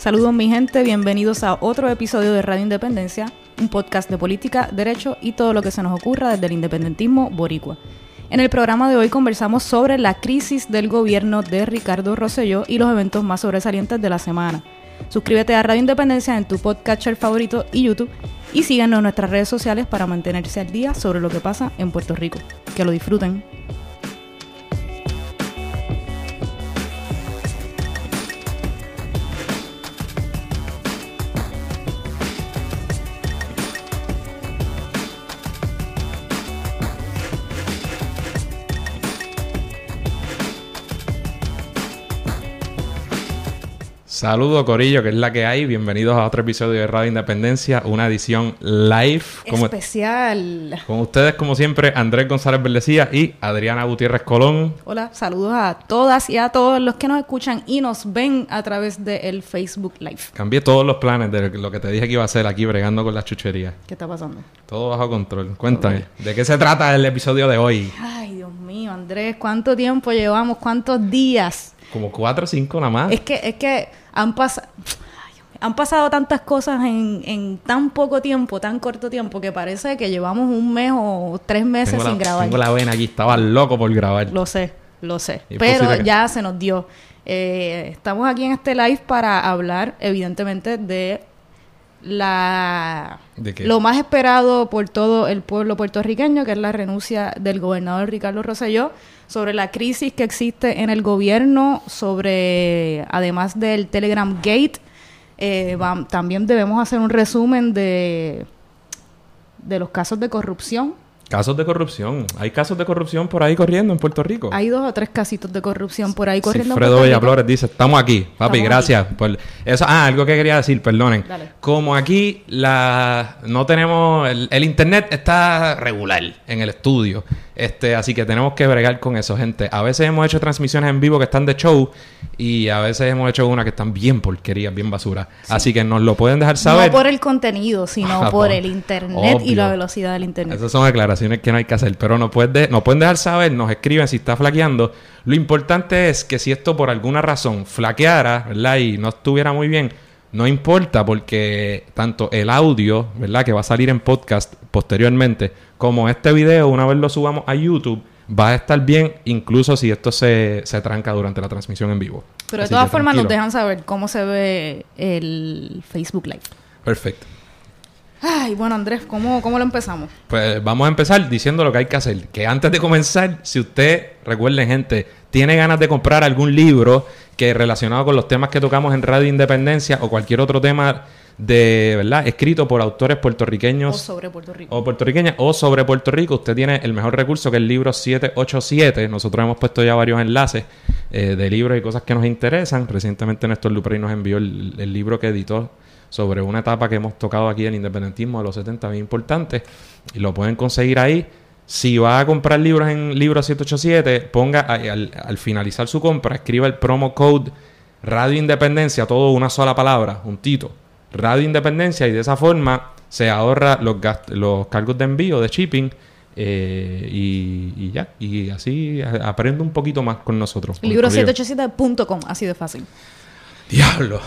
Saludos mi gente, bienvenidos a otro episodio de Radio Independencia, un podcast de política, derecho y todo lo que se nos ocurra desde el independentismo boricua. En el programa de hoy conversamos sobre la crisis del gobierno de Ricardo Rosselló y los eventos más sobresalientes de la semana. Suscríbete a Radio Independencia en tu podcatcher favorito y YouTube y síganos en nuestras redes sociales para mantenerse al día sobre lo que pasa en Puerto Rico. Que lo disfruten. Saludos Corillo, que es la que hay. Bienvenidos a otro episodio de Radio Independencia, una edición live. Especial. Con ustedes, como siempre, Andrés González Verdecía y Adriana Gutiérrez Colón. Hola, saludos a todas y a todos los que nos escuchan y nos ven a través del Facebook Live. Cambié todos los planes de lo que te dije que iba a hacer aquí bregando con las chucherías. ¿Qué está pasando? Todo bajo control. Cuéntame, ¿de qué se trata el episodio de hoy? Ay, Dios mío, Andrés, ¿cuánto tiempo llevamos? ¿Cuántos días? Como cuatro o cinco nada más. Es que, es que han pasado... Han pasado tantas cosas en, en, tan poco tiempo, tan corto tiempo, que parece que llevamos un mes o tres meses sin grabar. Tengo la vena aquí, estaba loco por grabar. Lo sé, lo sé. Pero ya se nos dio. Eh, estamos aquí en este live para hablar, evidentemente, de la lo más esperado por todo el pueblo puertorriqueño, que es la renuncia del gobernador Ricardo Rosselló, sobre la crisis que existe en el gobierno, sobre, además del Telegram Gate, eh, va, también debemos hacer un resumen de, de los casos de corrupción. Casos de corrupción. Hay casos de corrupción por ahí corriendo en Puerto Rico. Hay dos o tres casitos de corrupción por ahí corriendo. Fredo Bellaflores dice, estamos aquí, papi, Estamos gracias. Por eso, ah, algo que quería decir, perdonen. Dale. Como aquí la no tenemos, el, el internet está regular en el estudio. Este, así que tenemos que bregar con eso, gente. A veces hemos hecho transmisiones en vivo que están de show y a veces hemos hecho unas que están bien porquerías, bien basura. Así que nos lo pueden dejar saber. No por el contenido, sino Ah, por el internet y la velocidad del internet. Esas son aclaraciones que no hay que hacer, pero nos, pueden de- nos pueden dejar saber, nos escriben si está flaqueando. Lo importante es que si esto por alguna razón flaqueara, ¿verdad? Y no estuviera muy bien, no importa porque tanto el audio, ¿verdad? Que va a salir en podcast posteriormente, como este video, una vez lo subamos a YouTube, va a estar bien incluso si esto se, se tranca durante la transmisión en vivo. Pero de todas formas nos dejan saber cómo se ve el Facebook Live. Perfecto. Ay, bueno Andrés, ¿cómo, cómo lo empezamos? Pues vamos a empezar diciendo lo que hay que hacer. Que antes de comenzar, si usted, recuerden gente, tiene ganas de comprar algún libro que relacionado con los temas que tocamos en Radio Independencia o cualquier otro tema de, ¿verdad? Escrito por autores O puertorriqueños sobre Puerto Rico. o puertorriqueñas o sobre Puerto Rico, usted tiene el mejor recurso que es el libro 787. Nosotros hemos puesto ya varios enlaces eh, de libros y cosas que nos interesan. Recientemente Néstor Luprey nos envió el, el libro que editó sobre una etapa que hemos tocado aquí del independentismo de los 70, bien importante. Y lo pueden conseguir ahí. Si va a comprar libros en libro 787, ponga al, al finalizar su compra, escriba el promo code Radio Independencia, todo una sola palabra, juntito. Radio Independencia y de esa forma se ahorra los, los cargos de envío, de shipping eh, y, y ya. Y así aprende un poquito más con nosotros. con Libro el corillo. 787.com, así de fácil. Diablo.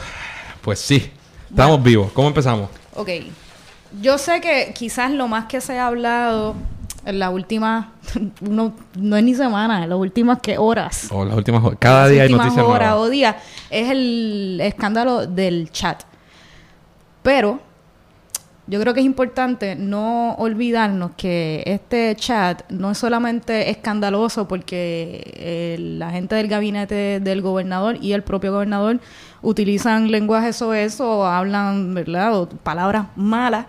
Pues sí, estamos vivos. ¿Cómo empezamos? Ok. Yo sé que quizás lo más que se ha hablado en las últimas, no, no es ni semana, en las últimas que horas. O las últimas horas. Cada día hay noticias nuevas. o días, es el escándalo del chat. Pero yo creo que es importante no olvidarnos que este chat no es solamente escandaloso porque eh, la gente del gabinete del gobernador y el propio gobernador utilizan lenguaje soez o hablan, ¿verdad? O palabras malas,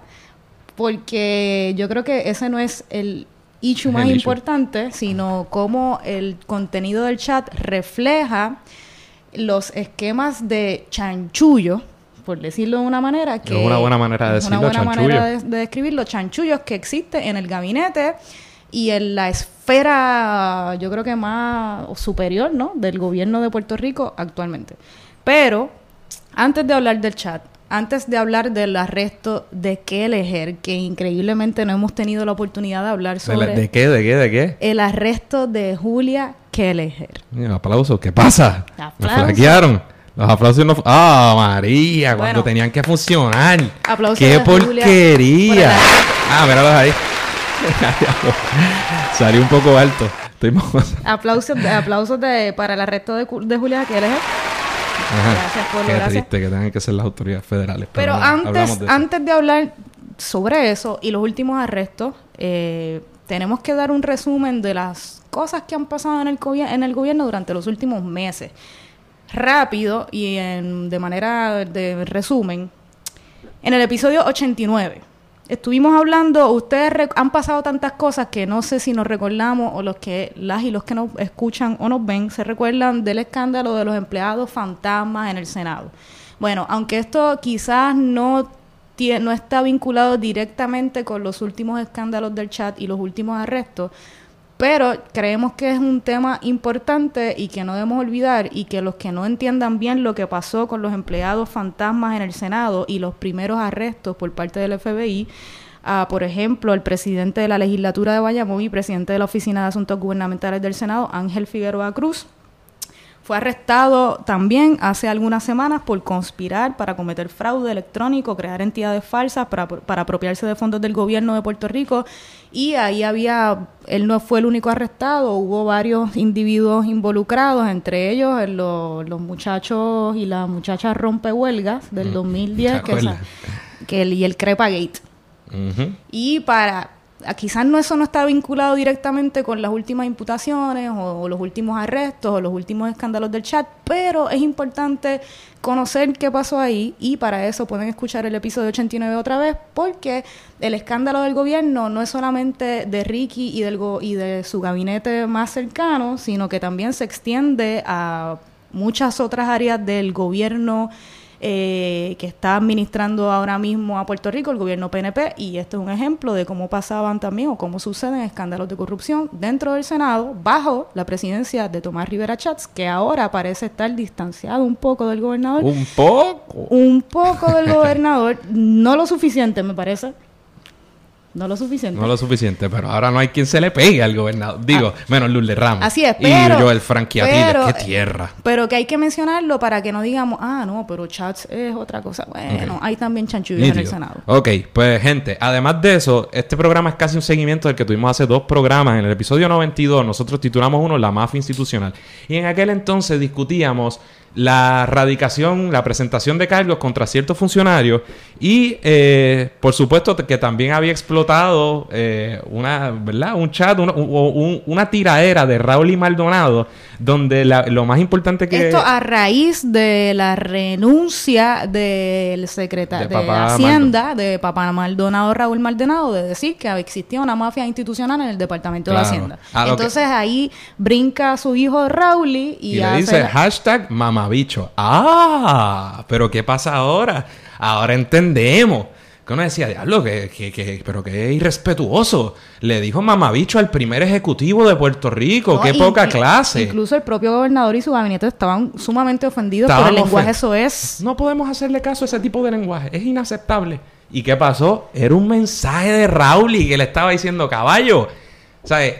porque yo creo que ese no es el issue más el issue. importante, sino cómo el contenido del chat refleja los esquemas de chanchullo, por decirlo de una manera, que Es una buena manera de es una decirlo, buena manera de, de describir los chanchullos que existen en el gabinete y en la esfera, yo creo que más superior, ¿no? Del gobierno de Puerto Rico actualmente. Pero, antes de hablar del chat, antes de hablar del arresto de Kelleher, que increíblemente no hemos tenido la oportunidad de hablar ¿De, la- sobre de qué? ¿De qué? ¿De qué? el arresto de Julia Kelleher. Mira, aplausos. ¿Qué pasa? Me Aplausos. flaquearon. Los aplausos no... ¡Ah, María! Cuando tenían que funcionar. Aplausos ¡Qué porquería! Ah, míralos ahí. Salió un poco alto. Estoy aplausos aplausos de, para el arresto de, de Julia Keller. Gracias por Qué triste que tengan que ser las autoridades federales. Pero, antes, de antes de hablar sobre eso y los últimos arrestos, eh, tenemos que dar un resumen de las cosas que han pasado en el, en el gobierno durante los últimos meses. Rápido y en, de manera de resumen. En el episodio 89 estuvimos hablando, ustedes han pasado tantas cosas que no sé si nos recordamos o los que las y los que nos escuchan o nos ven se recuerdan del escándalo de los empleados fantasmas en el Senado. Bueno, aunque esto quizás no no está vinculado directamente con los últimos escándalos del chat y los últimos arrestos, pero creemos que es un tema importante y que no debemos olvidar y que los que no entiendan bien lo que pasó con los empleados fantasmas en el Senado y los primeros arrestos por parte del FBI, por ejemplo, el presidente de la legislatura de Bayamón y presidente de la Oficina de Asuntos Gubernamentales del Senado, Ángel Figueroa Cruz, fue arrestado también hace algunas semanas por conspirar para cometer fraude electrónico, crear entidades falsas para, para apropiarse de fondos del gobierno de Puerto Rico. Y ahí había, él no fue el único arrestado, hubo varios individuos involucrados, entre ellos los, muchachos y las muchachas rompehuelgas del 2010, mm, que, que el, y el Crepagate. Y para quizás no eso no está vinculado directamente con las últimas imputaciones o, los últimos arrestos o los últimos escándalos del chat, pero es importante conocer qué pasó ahí y para eso pueden escuchar el episodio 89 otra vez porque el escándalo del gobierno no es solamente de Ricky y, del y de su gabinete más cercano, sino que también se extiende a muchas otras áreas del gobierno eh, que está administrando ahora mismo a Puerto Rico el gobierno PNP y este es un ejemplo de cómo pasaban también o cómo suceden escándalos de corrupción dentro del Senado bajo la presidencia de Tomás Rivera Chats que ahora parece estar distanciado un poco del gobernador. Un poco. Un poco del gobernador, no lo suficiente me parece no lo suficiente. No lo suficiente, pero ahora no hay quien se le pegue al gobernador. Digo, ah, menos Luz Ramos. Así es, pero... Y yo el Franquiatiles, qué tierra. Pero que hay que mencionarlo para que no digamos, ah, no, pero Chats es otra cosa. Bueno, hay también chanchullos en el Senado. Ok, pues gente, además de eso, este programa es casi un seguimiento del que tuvimos hace dos programas. En el episodio 92 nosotros titulamos uno La mafia institucional. Y en aquel entonces discutíamos la radicación, la presentación de cargos contra ciertos funcionarios y, eh, por supuesto, que también había explotado eh, una, ¿verdad? Un chat, una, una tiraera de Raúl y Maldonado, donde lo más importante que... Esto a raíz de la renuncia del secretario de, Hacienda, de Papá Maldonado, Raúl Maldonado, de decir que existía una mafia institucional en el Departamento de Hacienda. Entonces ahí brinca su hijo Raúl y, y le dice hashtag mamá mamabicho. Ah, pero ¿qué pasa ahora? Ahora entendemos. Que uno decía, diablo, que, que, pero que irrespetuoso. Le dijo mamabicho al primer ejecutivo de Puerto Rico. qué poca clase. Incluso el propio gobernador y su gabinete estaban sumamente ofendidos por el lenguaje eso es. No podemos hacerle caso a ese tipo de lenguaje. Es inaceptable. ¿Y qué pasó? Era un mensaje de Raúl y que le estaba diciendo, caballo, ¿sabes?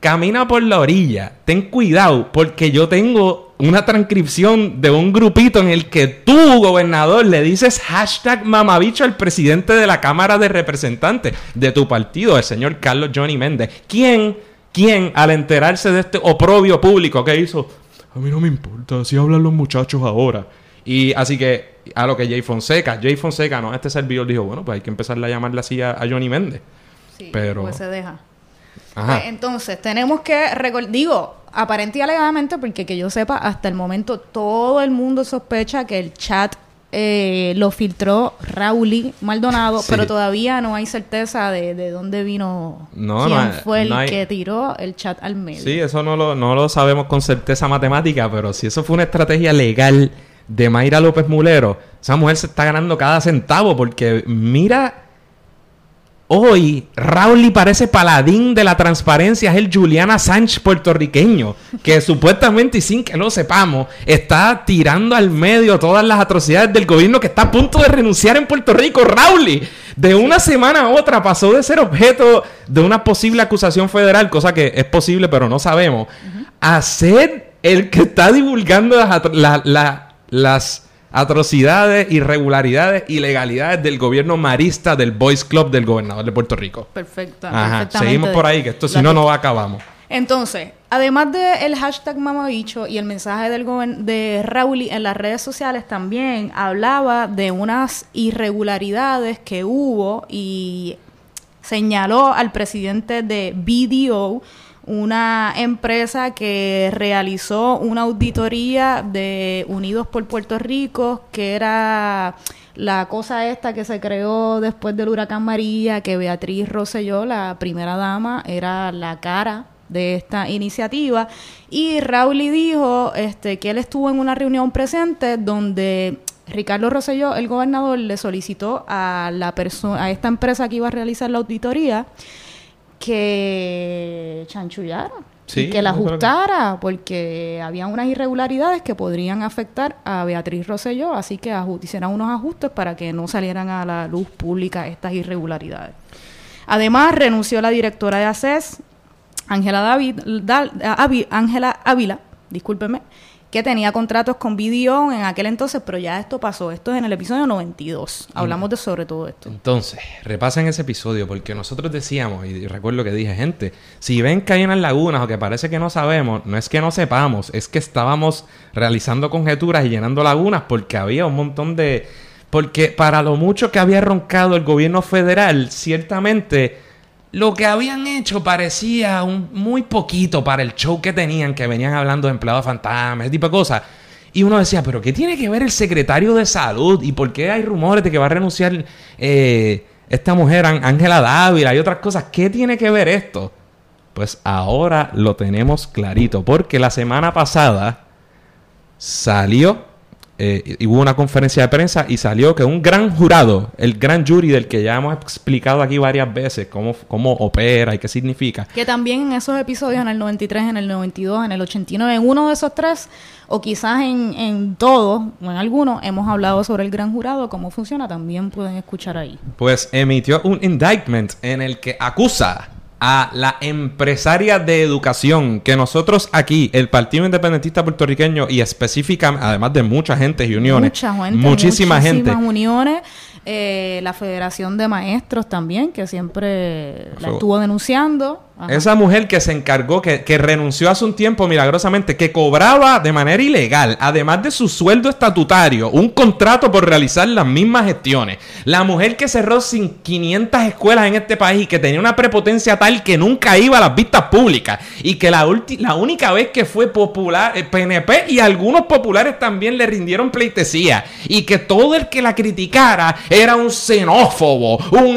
Camina por la orilla. Ten cuidado porque yo tengo una transcripción de un grupito en el que tú, gobernador, le dices hashtag mamabicho al presidente de la Cámara de Representantes de tu partido, el señor Carlos Johnny Méndez. ¿Quién, quién, al enterarse de este oprobio público, qué hizo? A mí no me importa, así hablan los muchachos ahora. Y así que, a lo que Jay Fonseca, Jay Fonseca, no, este servidor dijo, bueno, pues hay que empezar a llamarle así a, Johnny Méndez. Sí, Pero... pues se deja. Pues, entonces, tenemos que recordar, digo, aparente y alegadamente, porque que yo sepa, hasta el momento todo el mundo sospecha que el chat eh, lo filtró Raúl Maldonado, pero todavía no hay certeza de, de dónde vino, quién fue el que tiró el chat al medio. Sí, eso no lo, no lo sabemos con certeza matemática, pero si eso fue una estrategia legal de Mayra López Mulero, esa mujer se está ganando cada centavo, porque mira Hoy, Raúl parece paladín de la transparencia, es el Juliana Sánchez puertorriqueño, que supuestamente y sin que lo sepamos, está tirando al medio todas las atrocidades del gobierno que está a punto de renunciar en Puerto Rico. Raúl, de una semana a otra pasó de ser objeto de una posible acusación federal, cosa que es posible pero no sabemos, a ser el que está divulgando la las atrocidades, irregularidades, ilegalidades del gobierno marista del Boys Club del gobernador de Puerto Rico. Perfecta. Ajá, seguimos por ahí, que esto si no, no acabamos. Entonces, además del hashtag mamabicho y el mensaje del de Raúl en las redes sociales, también hablaba de unas irregularidades que hubo y señaló al presidente de BDO, una empresa que realizó una auditoría de Unidos por Puerto Rico, que era la cosa esta que se creó después del huracán María, que Beatriz Rosselló, la primera dama, era la cara de esta iniciativa. Y Raúl dijo este que él estuvo en una reunión presente donde Ricardo Rosselló, el gobernador, le solicitó a la a esta empresa que iba a realizar la auditoría que chanchullara Sí, y que la ajustara porque había unas irregularidades que podrían afectar a Beatriz Rosselló, así que hicieran unos ajustes para que no salieran a la luz pública estas irregularidades. Además, renunció la directora de ACES, Ángela Ávila, discúlpeme, que tenía contratos con BDO en aquel entonces, pero ya esto pasó. Esto es en el episodio 92. Hablamos de sobre todo esto. Entonces, repasen ese episodio porque nosotros decíamos, y recuerdo que dije, gente, si ven que hay unas lagunas o que parece que no sabemos, no es que no sepamos, es que estábamos realizando conjeturas y llenando lagunas porque había un montón de... Porque para lo mucho que había roncado el gobierno federal, ciertamente lo que habían hecho parecía un, muy poquito para el show que tenían, que venían hablando de empleados fantasmas, ese tipo de cosas. Y uno decía, pero ¿qué tiene que ver el secretario de salud? ¿Y por qué hay rumores de que va a renunciar eh, esta mujer, Án- Ángela Dávila y otras cosas? ¿Qué tiene que ver esto? Pues ahora lo tenemos clarito, porque la semana pasada salió eh, y hubo una conferencia de prensa y salió que un gran jurado, el gran jury del que ya hemos explicado aquí varias veces cómo, cómo opera y qué significa, Que también en esos episodios, en el 93, en el 92, en el 89, en uno de esos tres, o quizás en, en todos, o en algunos, hemos hablado sobre el gran jurado, cómo funciona, también pueden escuchar ahí. pues emitió un indictment en el que acusa a la empresaria de educación que nosotros aquí, el Partido Independentista Puertorriqueño y específicamente, además de mucha gente y uniones, Mucha gente, muchísima gente, muchísimas uniones, eh, la Federación de Maestros también, que siempre la estuvo denunciando. Esa mujer que se encargó, que, que renunció hace un tiempo milagrosamente, que cobraba de manera ilegal, además de su sueldo estatutario, un contrato por realizar las mismas gestiones. La mujer que cerró sin 500 escuelas en este país y que tenía una prepotencia tal que nunca iba a las vistas públicas y que la, la única vez que fue popular, eh, PNP y algunos populares también le rindieron pleitesía y que todo el que la criticara era un xenófobo, un,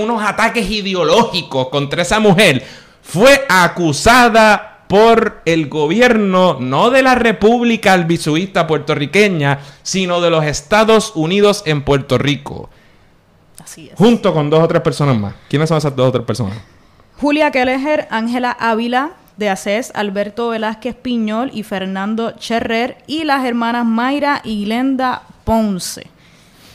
unos ataques ideológicos contra esa mujer, fue acusada por el gobierno, no de la República Albisuista puertorriqueña, sino de los Estados Unidos en Puerto Rico, Así es. junto con dos o tres personas más. ¿Quiénes son esas dos o tres personas? Julia Kelleher, Ángela Ávila de ACES, Alberto Velázquez Piñol y Fernando Cherrer y las hermanas Mayra y Glenda Ponce.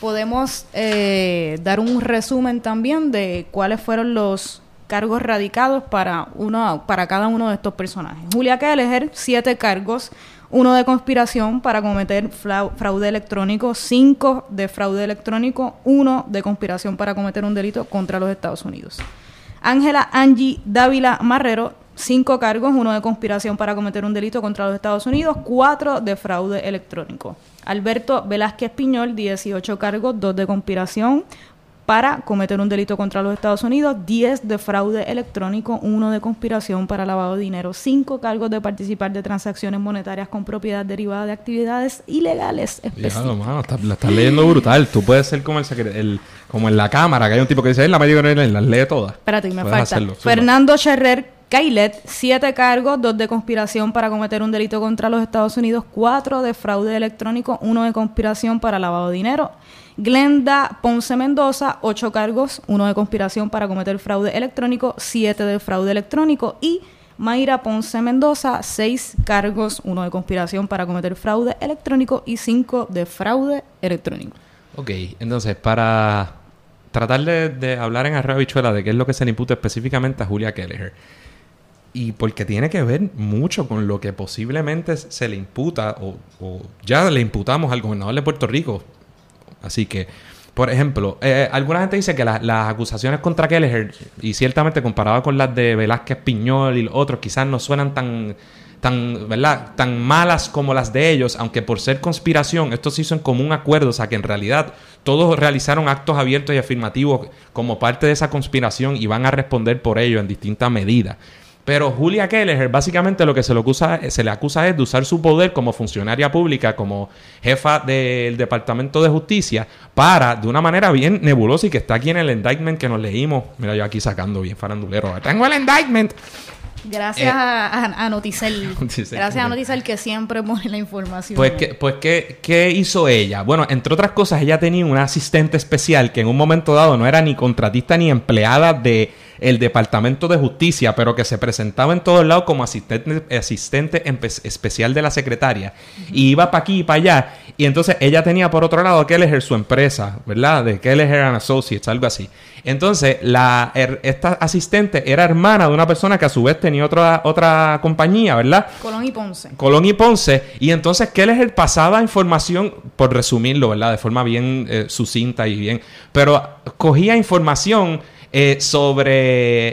Podemos eh, dar un resumen también de cuáles fueron los cargos radicados para, uno, para cada uno de estos personajes. Julia Kelleher, siete cargos, uno de conspiración para cometer fraude electrónico, cinco de fraude electrónico, uno de conspiración para cometer un delito contra los Estados Unidos. Ángela Angie Dávila Marrero, cinco cargos, uno de conspiración para cometer un delito contra los Estados Unidos, cuatro de fraude electrónico. Alberto Velázquez Piñol, 18 cargos, dos de conspiración para cometer un delito contra los Estados Unidos, 10 de fraude electrónico, uno de conspiración para lavado de dinero, cinco cargos de participar de transacciones monetarias con propiedad derivada de actividades ilegales. Diablo, mano, está- la estás leyendo brutal. Tú puedes ser como el, el- como en la cámara, que hay un tipo que dice, "Eh, la medio que las lee todas. Espérate, me Puedes falta. hacerlo. Fernando Cherrer Cailet, siete cargos, dos de conspiración para cometer un delito contra los Estados Unidos, cuatro de fraude electrónico, uno de conspiración para lavado de dinero. Glenda Ponce Mendoza, ocho cargos, uno de conspiración para cometer fraude electrónico, siete de fraude electrónico y Mayra Ponce Mendoza, seis cargos, uno de conspiración para cometer fraude electrónico y cinco de fraude electrónico. Ok, entonces, para tratar de, hablar en arroba bichuela de qué es lo que se le imputa específicamente a Julia Kelleher. y porque tiene que ver mucho con lo que posiblemente se le imputa o ya le imputamos al gobernador de Puerto Rico. Así que, por ejemplo, eh, alguna gente dice que las acusaciones contra Kelleher, y ciertamente comparado con las de Velázquez Piñol y otros, quizás no suenan tan tan, ¿verdad? tan malas como las de ellos, aunque por ser conspiración, esto se hizo en común acuerdo, o sea que en realidad todos realizaron actos abiertos y afirmativos como parte de esa conspiración y van a responder por ello en distintas medidas. Pero Julia Keller, básicamente lo que se le, acusa, se le acusa es de usar su poder como funcionaria pública, como jefa del Departamento de Justicia, para, de una manera bien nebulosa y que está aquí en el indictment que nos leímos. Mira, yo aquí sacando bien farandulero. Tengo el indictment. Gracias eh, a, a, Noticel. Gracias a Noticel que siempre pone la información. Pues, que, pues ¿qué, ¿qué hizo ella? Bueno, entre otras cosas, ella tenía una asistente especial que en un momento dado no era ni contratista ni empleada de el Departamento de Justicia, pero que se presentaba en todos lados como asistente, asistente especial de la secretaria. Y iba para aquí y para allá. Y entonces ella tenía por otro lado Kelleher su empresa, ¿verdad? De Kelleher and Associates, algo así. Entonces, la, esta asistente era hermana de una persona que a su vez tenía otra, otra compañía, ¿verdad? Colón y Ponce. Colón y Ponce. Y entonces Kelleher pasaba información, por resumirlo, ¿verdad? De forma bien eh, sucinta y bien. Pero cogía información eh, sobre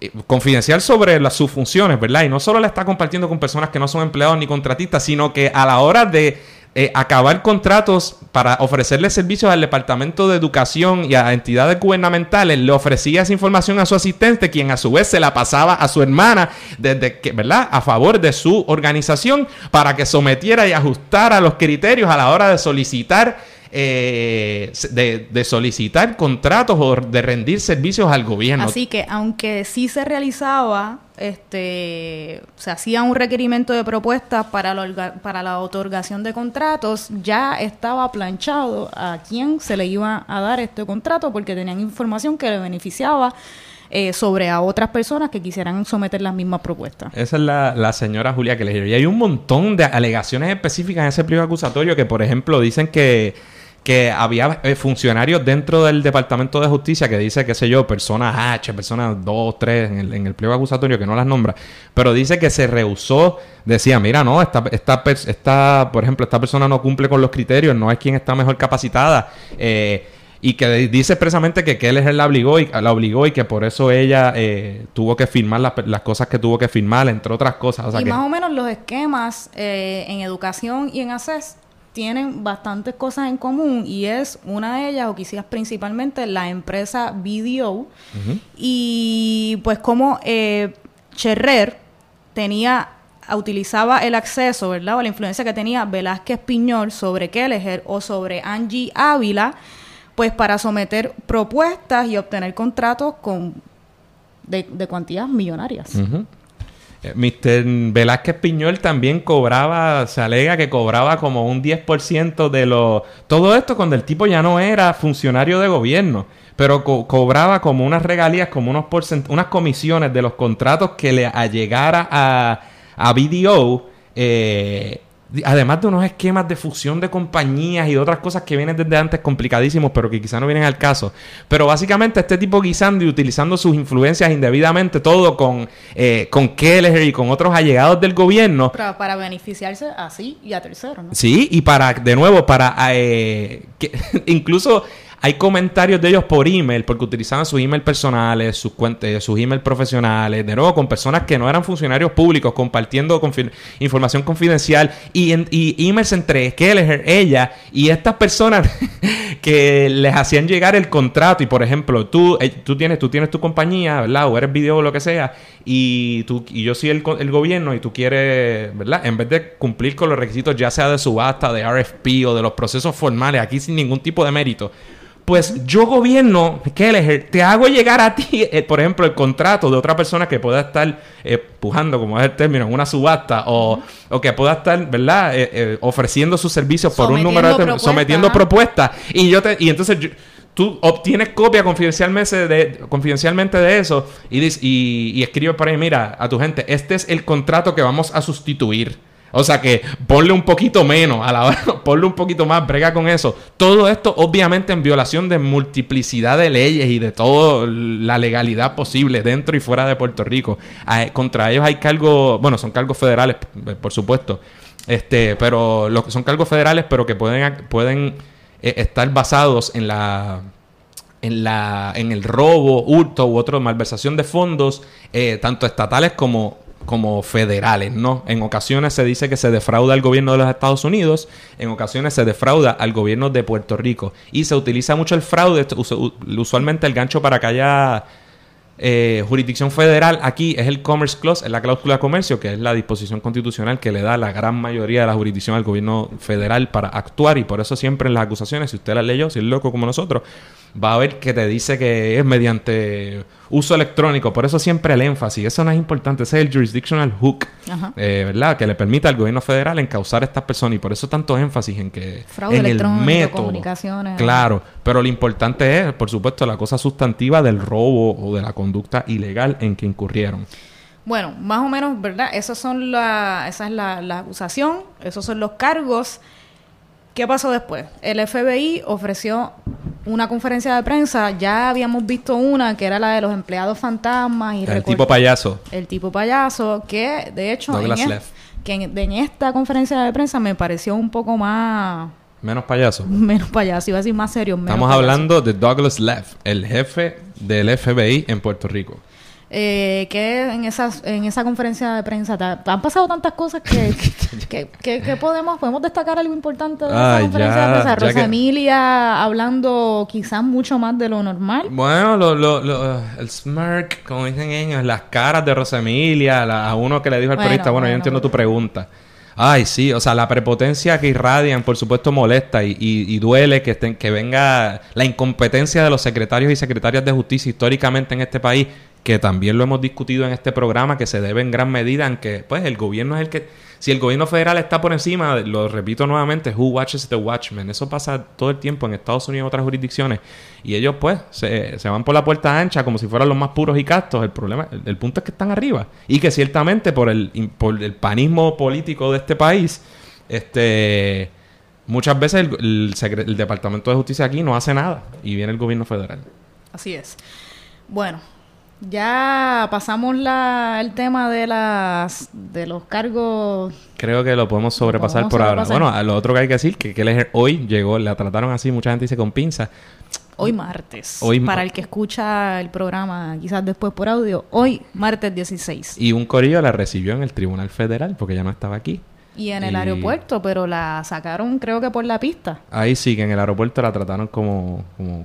eh, confidencial sobre las, sus funciones, ¿verdad? Y no solo la está compartiendo con personas que no son empleados ni contratistas, sino que a la hora de eh, acabar contratos para ofrecerle servicios al Departamento de Educación y a entidades gubernamentales, le ofrecía esa información a su asistente, quien a su vez se la pasaba a su hermana, desde que, ¿verdad? A favor de su organización para que sometiera y ajustara los criterios a la hora de solicitar eh, de, solicitar contratos o de rendir servicios al gobierno. Así que aunque sí se realizaba, este, se hacía un requerimiento de propuestas para la, para la otorgación de contratos, ya estaba planchado a quién se le iba a dar este contrato porque tenían información que le beneficiaba. Eh, sobre a otras personas que quisieran someter las mismas propuestas. Esa es la, la señora Julia que le Y hay un montón de alegaciones específicas en ese pliego acusatorio que, por ejemplo, dicen que que había eh, funcionarios dentro del Departamento de Justicia que dice, qué sé yo, personas H, personas 2, 3 en el, en el pliego acusatorio que no las nombra, pero dice que se rehusó, decía, mira, no, esta, esta, esta, por ejemplo, esta persona no cumple con los criterios, no es quien está mejor capacitada. Eh, y que dice expresamente que Keller la obligó y la obligó y que por eso ella eh, tuvo que firmar las, cosas que tuvo que firmar, entre otras cosas. y más o menos los esquemas en educación y en ACES tienen bastantes cosas en común y es una de ellas, o quizás principalmente, la empresa BDO. Y pues como eh, Cherrer tenía utilizaba el acceso, ¿verdad? O la influencia que tenía Velázquez Piñol sobre Kelleher o sobre Angie Ávila, pues para someter propuestas y obtener contratos con de, de cuantías millonarias. Mr. Velázquez Piñol también cobraba, se alega que cobraba como un 10% de lo... Todo esto cuando el tipo ya no era funcionario de gobierno, pero cobraba como unas regalías, como unos unas comisiones de los contratos que le allegara a, a BDO. Eh, Además de unos esquemas de fusión de compañías y de otras cosas que vienen desde antes complicadísimos, pero que quizá no vienen al caso. Pero básicamente este tipo guisando y utilizando sus influencias indebidamente, todo con, eh, con Keller y con otros allegados del gobierno. Para, para beneficiarse así y a terceros, ¿no? Sí, y para, de nuevo, para eh, que, incluso hay comentarios de ellos por email, porque utilizaban sus email personales, sus cuentas, sus email profesionales, de nuevo con personas que no eran funcionarios públicos, compartiendo información confidencial y, y emails entre Keller, ella y estas personas que les hacían llegar el contrato. Y por ejemplo, tú, eh, tú, tienes, tú tienes tu compañía, ¿verdad? O eres video o lo que sea, y, tú, y yo soy el, el gobierno y tú quieres, ¿verdad? En vez de cumplir con los requisitos, ya sea de subasta, de RFP o de los procesos formales, aquí sin ningún tipo de mérito pues yo gobierno, Kelleher, te hago llegar a ti, eh, por ejemplo, el contrato de otra persona que pueda estar eh, pujando, como es el término, en una subasta, o, o que pueda estar, ¿verdad?, eh, ofreciendo sus servicios por un número de sometiendo propuestas. Y yo te, y entonces tú obtienes copia confidencialmente de, confidencialmente de eso y, y, y escribes por ahí, mira, a tu gente, este es el contrato que vamos a sustituir O sea que ponle un poquito menos a la hora, ponle un poquito más, brega con eso. Todo esto obviamente en violación de multiplicidad de leyes y de toda la legalidad posible dentro y fuera de Puerto Rico. contra ellos hay cargos, bueno, son cargos federales, por supuesto. Este, pero son cargos federales, pero que pueden, pueden eh, estar basados en la en, la, en el robo, hurto u otra malversación de fondos, eh, tanto estatales como, como federales, ¿no? En ocasiones se dice que se defrauda al gobierno de los Estados Unidos, en ocasiones se defrauda al gobierno de Puerto Rico. Y se utiliza mucho el fraude, usualmente el gancho para que haya eh, jurisdicción federal aquí es el Commerce Clause, es la cláusula de comercio, que es la disposición constitucional que le da la gran mayoría de la jurisdicción al gobierno federal para actuar y por eso siempre en las acusaciones, si usted las leyó, si es loco como nosotros, va a ver que te dice que es mediante uso electrónico. Por eso siempre el énfasis. Eso no es importante. Ese es el jurisdictional hook, eh, ¿verdad? Que le permite al gobierno federal encauzar a estas personas. Y por eso tanto énfasis en que... Fraude en el método. comunicaciones. Claro. Pero lo importante es, por supuesto, la cosa sustantiva del robo o de la conducta ilegal en que incurrieron. Bueno, más o menos, ¿verdad? Esos son la, esa es la, la acusación, esos son los cargos. ¿Qué pasó después? El FBI ofreció una conferencia de prensa, ya habíamos visto una que era la de los empleados fantasmas y el tipo payaso. El tipo payaso, que de hecho en, que en, esta conferencia de prensa me pareció un poco más menos payaso. Menos payaso, iba a decir más serio. Estamos hablando de Douglas Leff, el jefe del FBI en Puerto Rico eh, que en esa, en esa conferencia de prensa han pasado tantas cosas que, que, podemos podemos destacar algo importante de esa conferencia de prensa. Rosa Emilia hablando quizás mucho más de lo normal. Bueno, lo, lo, el smirk, como dicen ellos, las caras de Rosa Emilia, a uno que le dijo al periodista, bueno, yo entiendo tu pregunta. Ay, sí, o sea, la prepotencia que irradian, por supuesto, molesta y, y, duele que, estén, que venga la incompetencia de los secretarios y secretarias de justicia históricamente en este país que también lo hemos discutido en este programa, que se debe en gran medida en que, pues, el gobierno es el que, si el gobierno federal está por encima, lo repito nuevamente, who watches the watchmen, eso pasa todo el tiempo en Estados Unidos y otras jurisdicciones, y ellos, pues, se, van por la puerta ancha como si fueran los más puros y castos, el problema, el, punto es que están arriba, y que ciertamente por el, por el panismo político de este país, este... Muchas veces el, el Departamento de Justicia aquí no hace nada y viene el gobierno federal. Así es. Bueno, ya pasamos la, el tema de las de los cargos. Creo que lo podemos sobrepasar por ahora. Bueno, lo otro que hay que decir que que hoy llegó, la trataron así, mucha gente dice con pinza. Hoy martes. Hoy para el que escucha el programa quizás después por audio, hoy martes 16. Y un corillo la recibió en el Tribunal Federal porque ya no estaba aquí. Y en el aeropuerto, pero la sacaron creo que por la pista. Ahí sí, que en el aeropuerto la trataron como, como,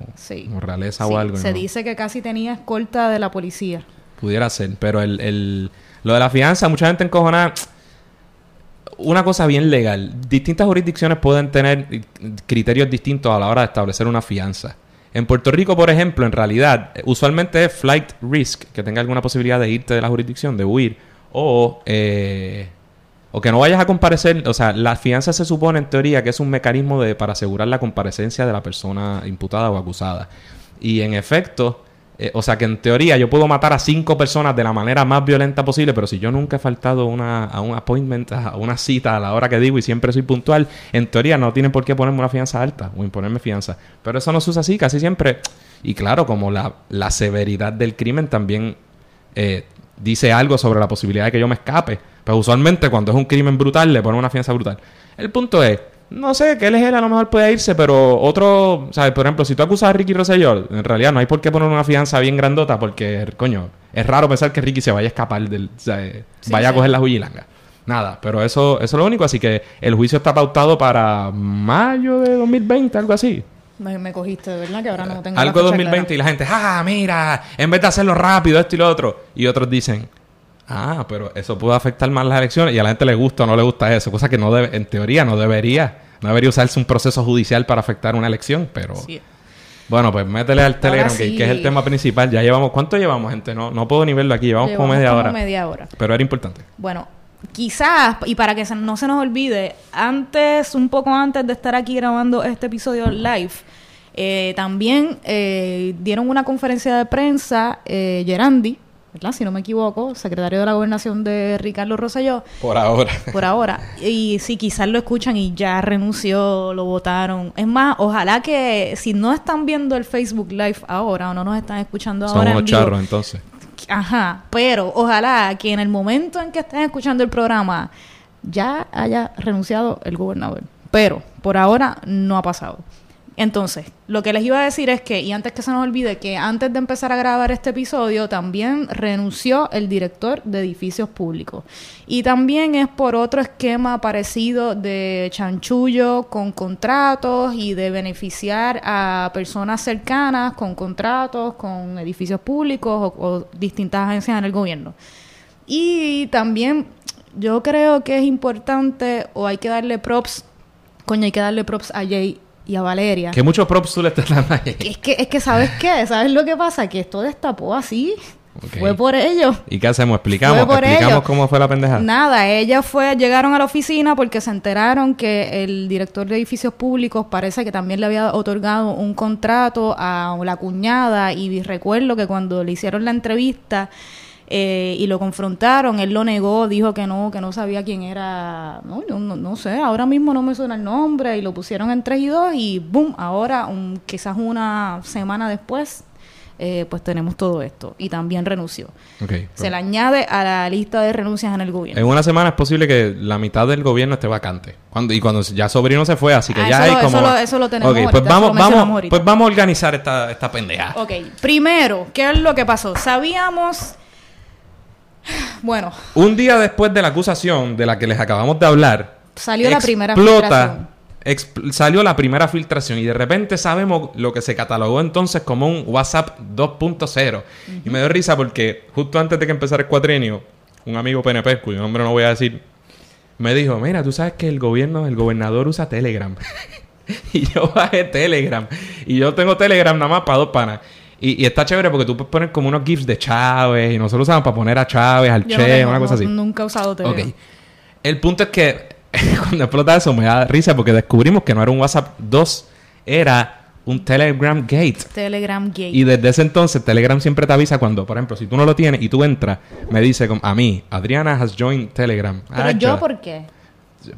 realeza o algo. Se dice que casi tenía escolta de la policía. Pudiera ser, pero el, el, lo de la fianza, mucha gente encojonada. Una cosa bien legal. Distintas jurisdicciones pueden tener criterios distintos a la hora de establecer una fianza. En Puerto Rico, por ejemplo, en realidad, usualmente es flight risk, que tenga alguna posibilidad de irte de la jurisdicción, de huir, o eh, o que no vayas a comparecer, o sea, la fianza se supone en teoría que es un mecanismo de, para asegurar la comparecencia de la persona imputada o acusada. Y en efecto, eh, o sea que en teoría yo puedo matar a cinco personas de la manera más violenta posible, pero si yo nunca he faltado una, a un appointment, a una cita a la hora que digo y siempre soy puntual, en teoría no tienen por qué ponerme una fianza alta o imponerme fianza. Pero eso no se usa así, casi siempre. Y claro, como la, la severidad del crimen también eh, dice algo sobre la posibilidad de que yo me escape. Pues usualmente cuando es un crimen brutal le ponen una fianza brutal. El punto es, no sé, que él a lo mejor puede irse, pero otro, ¿sabes? Por ejemplo, si tú acusas a Ricky Rosselló, en realidad no hay por qué poner una fianza bien grandota porque, coño, es raro pensar que Ricky se vaya a escapar del, vaya a coger la huyilanga. Nada, pero eso, eso es lo único, así que el juicio está pautado para mayo de 2020, algo así. Me, cogiste, de verdad, que ahora no tengo Algo 2020 y la gente, ah, mira, en vez de hacerlo rápido, esto y lo otro. Y otros dicen, ah, pero eso puede afectar más las elecciones y a la gente le gusta o no le gusta eso. Cosa que no debe, en teoría no debería, no debería usarse un proceso judicial para afectar una elección, pero... Bueno, pues métele al Telegram, que, es el tema principal. Ya llevamos, ¿cuánto llevamos, gente? No, no puedo ni verlo aquí, llevamos, como media hora. media hora. Pero era importante. Bueno, quizás, y para que no se nos olvide, antes, un poco antes de estar aquí grabando este episodio live, eh, también eh, dieron una conferencia de prensa, eh, Gerandi, ¿verdad? Si no me equivoco, secretario de la gobernación de Ricardo Rosselló. Por ahora. Por ahora. Y si quizás lo escuchan y ya renunció, lo votaron. Es más, ojalá que si no están viendo el Facebook Live ahora o no nos están escuchando Son ahora. unos en vivo, charros entonces. Ajá, pero ojalá que en el momento en que estén escuchando el programa ya haya renunciado el gobernador. Pero por ahora no ha pasado. Entonces, lo que les iba a decir es que, y antes que se nos olvide, que antes de empezar a grabar este episodio, también renunció el director de edificios públicos. Y también es por otro esquema parecido de chanchullo con contratos y de beneficiar a personas cercanas con contratos, con edificios públicos o, distintas agencias en el gobierno. Y también yo creo que es importante o hay que darle props, coño, hay que darle props a Jay y a Valeria. Que muchos props tú le estás dando ahí. Es que, es que, ¿sabes qué? ¿Sabes lo que pasa? Que esto destapó así. Fue por ellos. ¿Y qué hacemos? ¿Explicamos? Fue por ¿Explicamos ello. cómo fue la pendejada? Nada, ellas fue, llegaron a la oficina porque se enteraron que el director de edificios públicos parece que también le había otorgado un contrato a la cuñada y recuerdo que cuando le hicieron la entrevista eh, y lo confrontaron, él lo negó, dijo que no, que no sabía quién era, no, yo no, no sé, ahora mismo no me suena el nombre y lo pusieron en 3 y 2 y boom, ahora un- quizás una semana después, eh, pues tenemos todo esto y también renunció. Se le añade a la lista de renuncias en el gobierno. En una semana es posible que la mitad del gobierno esté vacante. Cuando, y cuando ya Sobrino se fue, así que Ah, ya eso hay lo- como... eso lo- eso lo tenemos Ok, ahorita, pues eso vamos, lo vamos, ahorita. pues vamos a organizar esta, esta pendeja. Ok, primero, ¿qué es lo que pasó? Sabíamos. Bueno, Un día después de la acusación de la que les acabamos de hablar, Salió la primera explota, exp- salió la primera filtración y de repente sabemos lo que se catalogó entonces como un WhatsApp 2.0. Y me dio risa porque justo antes de que empezara el cuatrienio, un amigo PNP, cuyo nombre no voy a decir, me dijo, mira, tú sabes que el gobierno, el gobernador usa Telegram. y yo bajé Telegram. Y yo tengo Telegram nada más para dos panas. Y, y está chévere porque tú puedes poner como unos GIFs de Chávez y nosotros usamos para poner a Chávez, al yo no Che, tengo- una cosa no- así. Nunca he usado Telegram. Ok. El punto es que cuando explota eso me da risa porque descubrimos que no era un WhatsApp 2, era un Telegram Gate. Telegram Gate. Y desde ese entonces Telegram siempre te avisa cuando, por ejemplo, si tú no lo tienes y tú entras, me dice a mí, Adriana has joined Telegram. Pero Ah, yo. ¿por qué?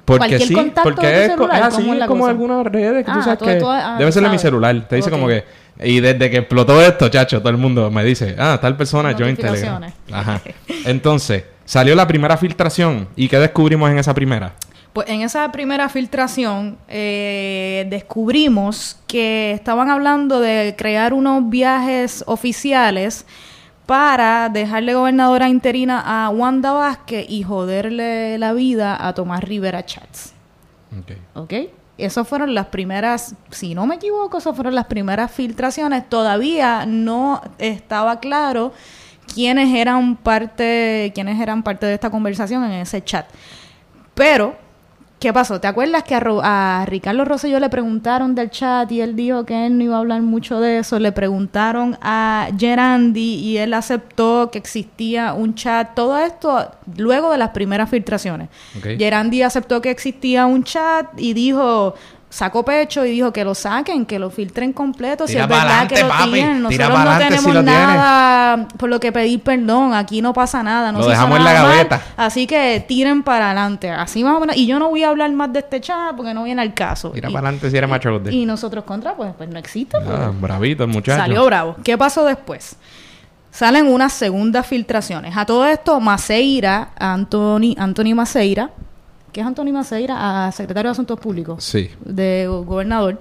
Porque cualquier sí, contacto porque de tu es, celular, es así, ¿cómo es la como cosa? algunas redes que tú Ah, sabes tú- que ah, debe ser de mi celular. Te dice como que y desde que explotó esto, chacho, todo el mundo me dice, ah, tal persona join Telegram. Notificaciones. Ajá. Entonces, salió la primera filtración y ¿qué descubrimos en esa primera? Pues en esa primera filtración eh, descubrimos que estaban hablando de crear unos viajes oficiales para dejarle gobernadora interina a Wanda Vázquez y joderle la vida a Tomás Rivera Chats. Ok. ¿Ok? Esas fueron las primeras, si no me equivoco, esas fueron las primeras filtraciones. Todavía no estaba claro quiénes eran parte, quiénes eran parte de esta conversación en ese chat. Pero, ¿qué pasó? ¿Te acuerdas que a, Ro- a Ricardo Rosselló le preguntaron del chat y él dijo que él no iba a hablar mucho de eso? Le preguntaron a Gerandi y él aceptó que existía un chat. Todo esto luego de las primeras filtraciones. Ok. Gerandi aceptó que existía un chat y dijo, sacó pecho y dijo que lo saquen, que lo filtren completo. si es verdad pa'lante, que lo papi, tienen. Nosotros no si tenemos tienes. nada por lo que pedir perdón. Aquí no pasa nada. No Lo dejamos en la nada mal, gaveta. así que tiren para adelante. Así más o menos. Y yo no voy a hablar más de este chat porque no viene al caso. Tira y, para adelante si eres macho y nosotros contra, pues, pues no existe. pues. Ah, bravito el muchacho. Salió bravo. ¿Qué pasó después? Salen unas segundas filtraciones. A todo esto, Maceira, Anthony, Anthony Maceira, que es Anthony Maceira, a secretario de Asuntos Públicos Sí. de go- gobernador,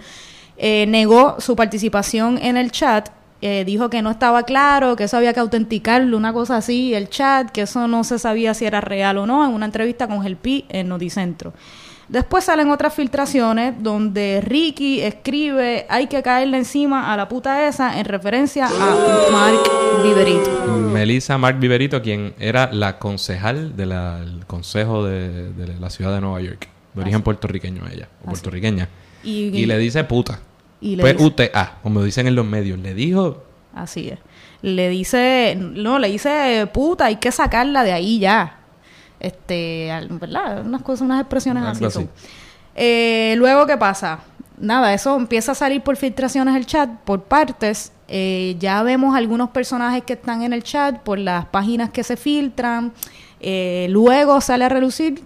eh, negó su participación en el chat. eh, dijo que no estaba claro, que eso había que autenticarlo, una cosa así, el chat, que eso no se sabía si era real o no, en una entrevista con Gelpi en Noticentro. Después salen otras filtraciones donde Ricky escribe hay que caerle encima a la puta esa en referencia a Mark Viverito. Melissa Mark Viverito, quien era la concejal del consejo de, de la ciudad de Nueva York. De origen puertorriqueño ella, o Así. puertorriqueña. Y, Y le dice puta. y le dice- P-U-T-A, como dicen en los medios. Le dijo, Así es. Le dice, no, le dice puta, hay que sacarla de ahí ya. Este, ¿verdad? Unas cosas, unas expresiones así así. Eh, luego, ¿qué pasa? Nada, eso empieza a salir por filtraciones el chat, por partes, Eh, ya vemos algunos personajes que están en el chat por las páginas que se filtran. Eh, luego sale a relucir.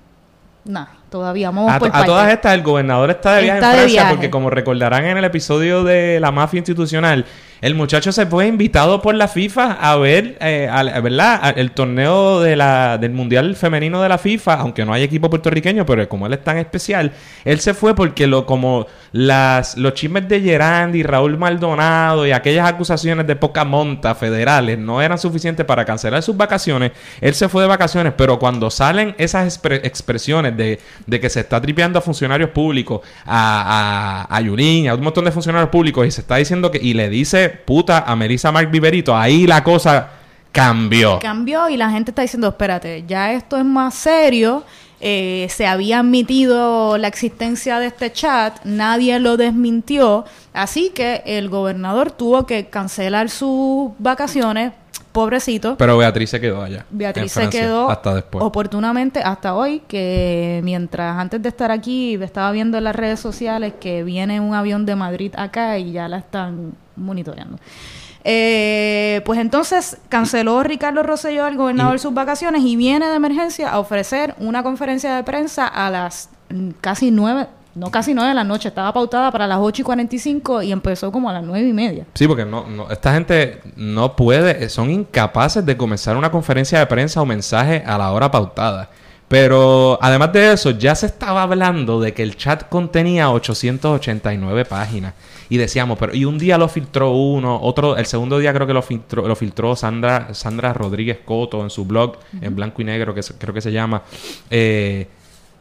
Nada, todavía vamos A, por a todas estas, el gobernador está de viaje Está en Francia viaje. porque, como recordarán en el episodio de la mafia institucional, el muchacho se fue invitado por la FIFA a ver, eh, ¿verdad? El torneo de la, del Mundial Femenino de la FIFA, aunque no hay equipo puertorriqueño, pero como él es tan especial, él se fue porque lo como las los chismes de Gerandi, Raúl Maldonado y aquellas acusaciones de poca monta federales no eran suficientes para cancelar sus vacaciones, él se fue de vacaciones, pero cuando salen esas expre- expresiones de, de que se está tripeando a funcionarios públicos, a, a, a Yulín, a un montón de funcionarios públicos, y se está diciendo que, y le dice puta a Melissa Mark Viverito, ahí la cosa cambió. cambió y la gente está diciendo, espérate, ya esto es más serio. eh, se había admitido la existencia de este chat, nadie lo desmintió, así que el gobernador tuvo que cancelar sus vacaciones, pobrecito. Pero Beatriz se quedó allá. Beatriz se quedó Hasta después. oportunamente hasta hoy, que mientras antes de estar aquí estaba viendo en las redes sociales que viene un avión de Madrid acá y ya la están monitoreando. Eh, pues entonces canceló Ricardo Rosselló, el gobernador, Y- sus vacaciones y viene de emergencia a ofrecer una conferencia de prensa a las mm, casi nueve, no casi nueve de la noche, estaba pautada para las 8 y 45 y empezó como a las nueve y media. Sí, porque no, no, esta gente no puede, son incapaces de comenzar una conferencia de prensa o mensaje a la hora pautada. Pero además de eso, ya se estaba hablando de que el chat contenía 889 páginas. Y decíamos, pero y un día lo filtró uno, otro, el segundo día creo que lo filtró, lo filtró Sandra, Sandra Rodríguez Coto en su blog, en blanco y negro, que creo que se llama. Eh,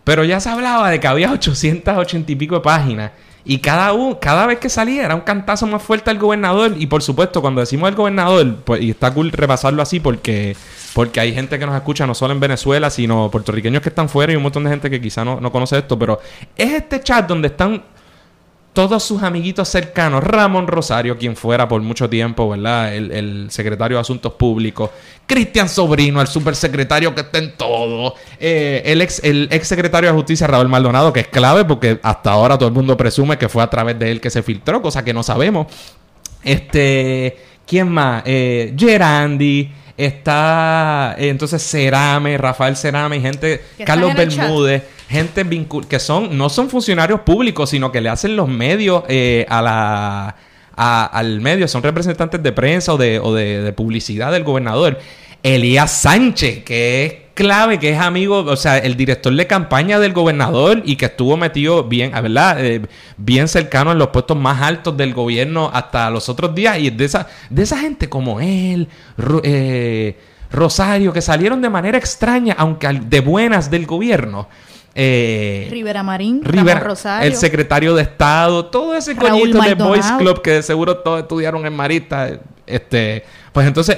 pero ya se hablaba de que había 880 y pico de páginas. Y cada, un, cada vez que salía era un cantazo más fuerte al gobernador. Y por supuesto, cuando decimos el gobernador, pues, y está cool repasarlo así porque, porque hay gente que nos escucha no solo en Venezuela, sino puertorriqueños que están fuera y un montón de gente que quizá no, no conoce esto. Pero es este chat donde están todos sus amiguitos cercanos, Ramón Rosario, quien fuera por mucho tiempo, ¿verdad? El, el secretario de Asuntos Públicos, Cristian Sobrino, el supersecretario que está en todo, eh, el, ex, el ex secretario de Justicia, Raúl Maldonado, que es clave porque hasta ahora todo el mundo presume que fue a través de él que se filtró, cosa que no sabemos. Este, ¿quién más? Eh, Gerandi. Está eh, entonces Cerame, Rafael Cerame, gente, Que Carlos. Bermúdez, gente vincul que son, no son funcionarios públicos, sino que le hacen los medios eh, a la a- al medio, son representantes de prensa o de, o de, de publicidad del gobernador. Elías Sánchez, que es clave, que es amigo, o sea, el director de campaña del gobernador y que estuvo metido bien, a ¿verdad? Eh, bien cercano en los puestos más altos del gobierno hasta los otros días. Y de esa, de esa gente como él, Ro- eh, Rosario, que salieron de manera extraña, aunque de buenas del gobierno. Eh, Rivera Marín, Rivera, Ramón Rosario. el secretario de Estado, todo ese Raúl coñito de Boys. Club que de seguro todos estudiaron en Marista. Este, pues entonces,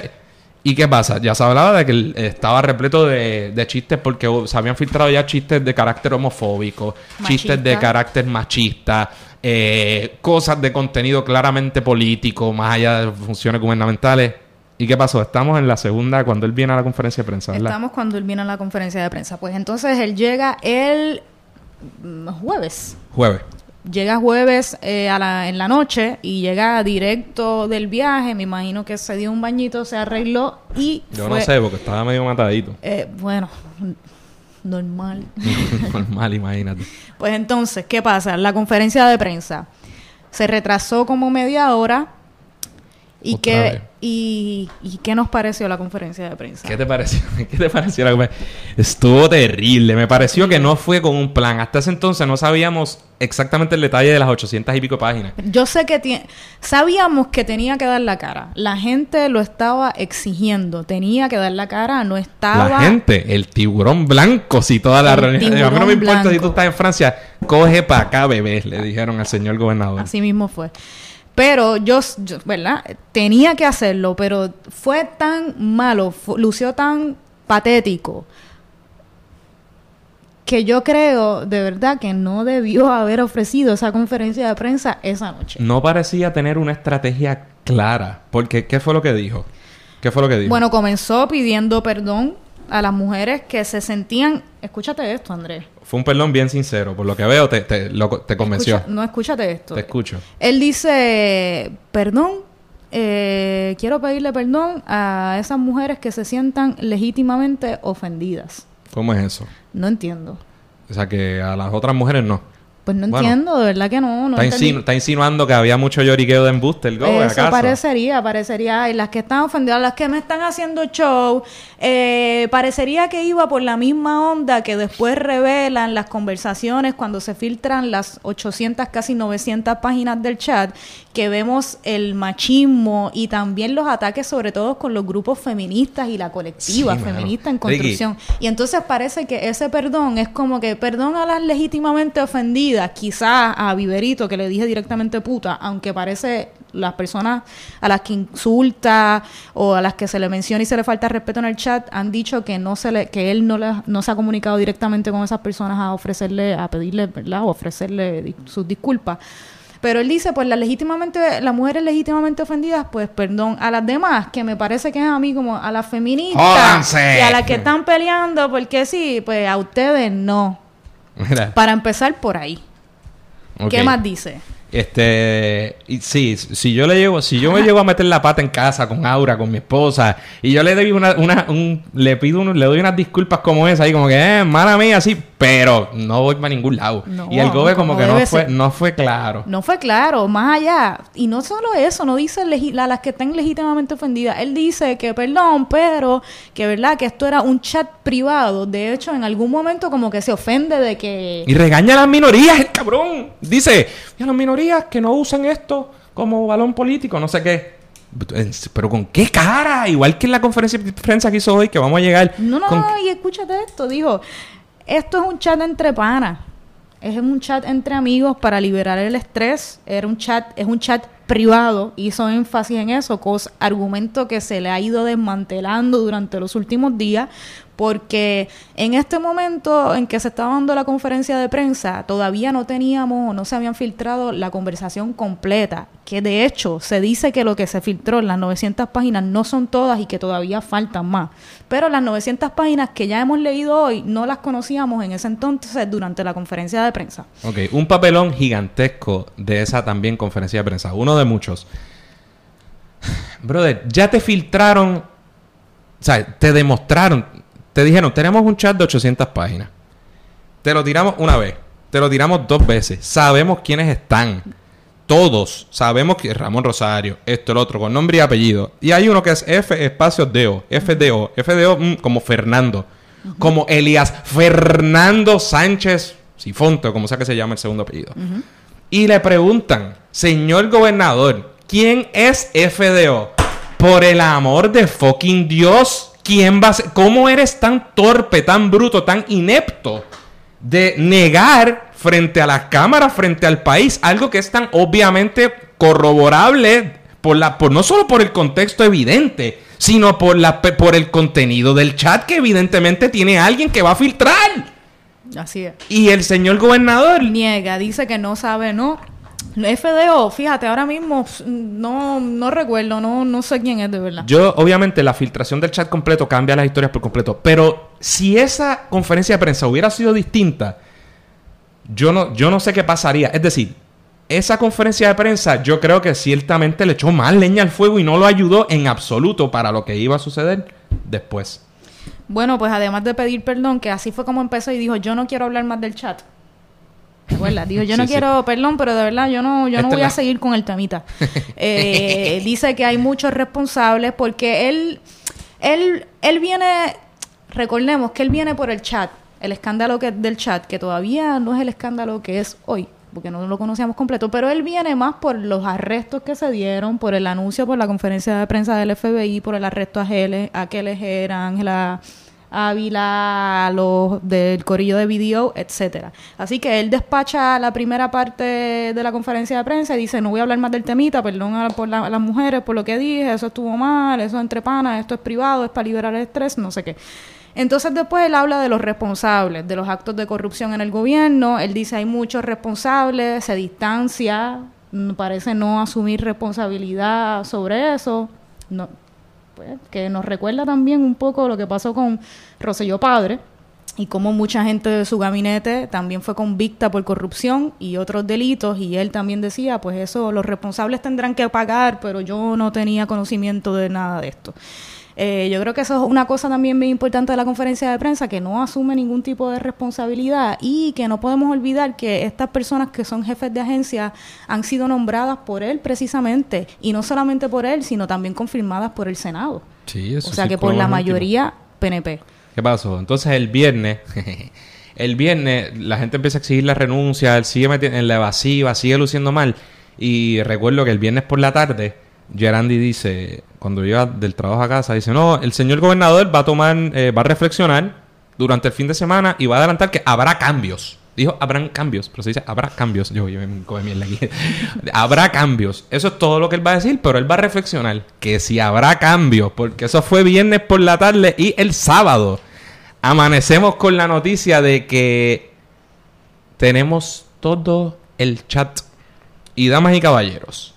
¿y qué pasa? Ya se hablaba de que estaba repleto de, de chistes porque se habían filtrado ya chistes de carácter homofóbico, Machista. chistes de carácter machista, eh, cosas de contenido claramente político, más allá de funciones gubernamentales. ¿Y qué pasó? Estamos en la segunda, cuando él viene a la conferencia de prensa, ¿verdad? Estamos cuando él viene a la conferencia de prensa. Pues entonces él llega el mm, jueves. Jueves. Llega jueves eh, a la, en la noche y llega directo del viaje. Me imagino que se dio un bañito, se arregló y Yo fue, no sé, porque estaba medio matadito. eh, bueno, normal. Normal, imagínate. Pues entonces, ¿qué pasa? La conferencia de prensa se retrasó como media hora. ¿Y qué, y, ¿Y qué nos pareció la conferencia de prensa? ¿Qué te pareció? ¿Qué te pareció la? Estuvo terrible. Me pareció que no fue con un plan. Hasta ese entonces no sabíamos exactamente el detalle de las 800 y pico páginas. Yo sé que tie- sabíamos que tenía que dar la cara. La gente lo estaba exigiendo. Tenía que dar la cara, no estaba. La gente, el tiburón blanco, si toda la reunión. A mí no me importa si blanco. tú estás en Francia, coge para acá, bebé, le dijeron al señor gobernador. Así mismo fue. Pero yo, yo, ¿verdad? Tenía que hacerlo, pero fue tan malo, lució tan patético, que yo creo de verdad que no debió haber ofrecido esa conferencia de prensa esa noche. No parecía tener una estrategia clara. Porque, ¿qué fue lo que dijo? ¿Qué fue lo que dijo? Bueno, comenzó pidiendo perdón a las mujeres que se sentían... Escúchate esto, Andrés. Fue un perdón bien sincero. Por lo que veo, te, te, lo- te convenció. Escucha- no, escúchate esto. Te escucho. Él dice, perdón, eh, quiero pedirle perdón a esas mujeres que se sientan legítimamente ofendidas. ¿Cómo es eso? No entiendo. O sea, que a las otras mujeres no. Pues no Bueno. entiendo, de verdad que no. no está, entendí. insinu- está insinuando que había mucho lloriqueo de embuste el Eso ¿acaso? parecería, parecería. Y las que están ofendidas, las que me están haciendo show, eh, parecería que iba por la misma onda que después revelan las conversaciones cuando se filtran las 800, casi 900 páginas del chat, que vemos el machismo y también los ataques, sobre todo con los grupos feministas y la colectiva Sí, mano. feminista en Ricky. construcción. Y entonces parece que ese perdón es como que perdón a las legítimamente ofendidas, quizás a Viverito que le dije directamente puta, aunque parece las personas a las que insulta o a las que se le menciona y se le falta respeto en el chat han dicho que no se le que él no le, no se ha comunicado directamente con esas personas a ofrecerle a pedirle, ¿verdad? o ofrecerle sus disculpas. Pero él dice, pues las legítimamente, las mujeres legítimamente ofendidas, pues perdón. A las demás, que me parece que es a mí como a las feministas ¡Jódanse! y a las que están peleando, porque sí, pues a ustedes no. Mira, Para empezar por ahí. ¿Qué más dice? Este, y sí, si yo le llevo, si yo me llego a meter la pata en casa con Aura, con mi esposa, y yo le doy una, una, un, le pido un- le doy unas disculpas como esa, ahí como que, eh, mala mía, así, pero no voy para ningún lado. No, y el gobe como que no fue, ser. no fue claro. No fue claro, más allá. Y no solo eso, no dice a las que están legítimamente ofendidas. Él dice que perdón, pero que verdad que esto era un chat privado. De hecho, en algún momento como que se ofende de que... Y regaña a las minorías, el cabrón. Dice, y a las minorías que no usen esto como balón político, no sé qué. Pero con qué cara, igual que en la conferencia de prensa que hizo hoy, que vamos a llegar. No, no, con- no, y escúchate esto, dijo, esto es un chat entre panas, es un chat entre amigos para liberar el estrés, era un chat, es un chat privado, hizo énfasis en eso, cosa, argumento que se le ha ido desmantelando durante los últimos días, porque en este momento en que se estaba dando la conferencia de prensa, todavía no teníamos o no se habían filtrado la conversación completa, que de hecho se dice que lo que se filtró en las 900 páginas no son todas y que todavía faltan más. Pero las 900 páginas que ya hemos leído hoy no las conocíamos en ese entonces durante la conferencia de prensa. Ok, un papelón gigantesco de esa también conferencia de prensa, uno de muchos. Brother, ya te filtraron, o sea, te demostraron, te dijeron, tenemos un chat de 800 páginas. Te lo tiramos una vez, te lo tiramos dos veces, sabemos quiénes están. Todos sabemos que Ramón Rosario, esto, el otro, con nombre y apellido. Y hay uno que es F espacio Deo, FDO, FDO mm, como Fernando, como Elias Fernando Sánchez Sifonte, o como sea que se llama el segundo apellido. Y le preguntan, señor gobernador, ¿quién es FDO? Por el amor de fucking Dios, ¿quién va a ser? ¿Cómo eres tan torpe, tan bruto, tan inepto de negar frente a las cámaras, frente al país, algo que es tan obviamente corroborable por la, por, no solo por el contexto evidente, sino por, la, por el contenido del chat que evidentemente tiene alguien que va a filtrar? Así es. Y el señor gobernador Niega, dice que no sabe, no. FDO, fíjate, ahora mismo no, no recuerdo, no, no sé quién es de verdad. Yo, obviamente, la filtración del chat completo cambia las historias por completo. Pero si esa conferencia de prensa hubiera sido distinta, yo no, yo no sé qué pasaría. Es decir, esa conferencia de prensa yo creo que ciertamente le echó más leña al fuego y no lo ayudó en absoluto para lo que iba a suceder después. Bueno, pues además de pedir perdón, que así fue como empezó y dijo, yo no quiero hablar más del chat. ¿Te acuerdas? Dijo, yo no Sí, sí. quiero, perdón, pero de verdad yo no, yo no Esta voy a seguir con el temita. Eh, dice que hay muchos responsables porque él, él, él viene, recordemos que él viene por el chat, el escándalo que, del chat, que todavía no es el escándalo que es hoy, porque no lo conocíamos completo, pero él viene más por los arrestos que se dieron, por el anuncio, por la conferencia de prensa del FBI, por el arresto a Gele, a Keles era Ángela Ávila, los del corillo de video, etcétera. Así que él despacha la primera parte de la conferencia de prensa y dice, no voy a hablar más del temita, perdón a, por la- a las mujeres por lo que dije, eso estuvo mal, eso es entre panas, esto es privado, es para liberar el estrés, no sé qué. Entonces después él habla de los responsables, de los actos de corrupción en el gobierno, él dice hay muchos responsables, se distancia, mm, parece no asumir responsabilidad sobre eso, no, pues, que nos recuerda también un poco lo que pasó con Roselló Padre, y como mucha gente de su gabinete también fue convicta por corrupción y otros delitos y él también decía, pues eso los responsables tendrán que pagar, pero yo no tenía conocimiento de nada de esto. Eh, yo creo que eso es una cosa también muy importante de la conferencia de prensa, que no asume ningún tipo de responsabilidad y que no podemos olvidar que estas personas que son jefes de agencia han sido nombradas por él precisamente, y no solamente por él, sino también confirmadas por el Senado. Sí, eso o sea que por la mayoría PNP. ¿Qué pasó? Entonces el viernes, el viernes la gente empieza a exigir la renuncia, él sigue metiendo en la evasiva, sigue luciendo mal. Y recuerdo que el viernes por la tarde, Gerandi dice, cuando llega del trabajo a casa, dice, no, el señor gobernador va a tomar, eh, va a reflexionar durante el fin de semana y va a adelantar que habrá cambios. Dijo, habrán cambios, pero se dice, habrá cambios. Yo, yo me coge mierda aquí. habrá cambios. Eso es todo lo que él va a decir, pero él va a reflexionar que si habrá cambios, porque eso fue viernes por la tarde y el sábado amanecemos con la noticia de que tenemos todo el chat. Y damas y caballeros,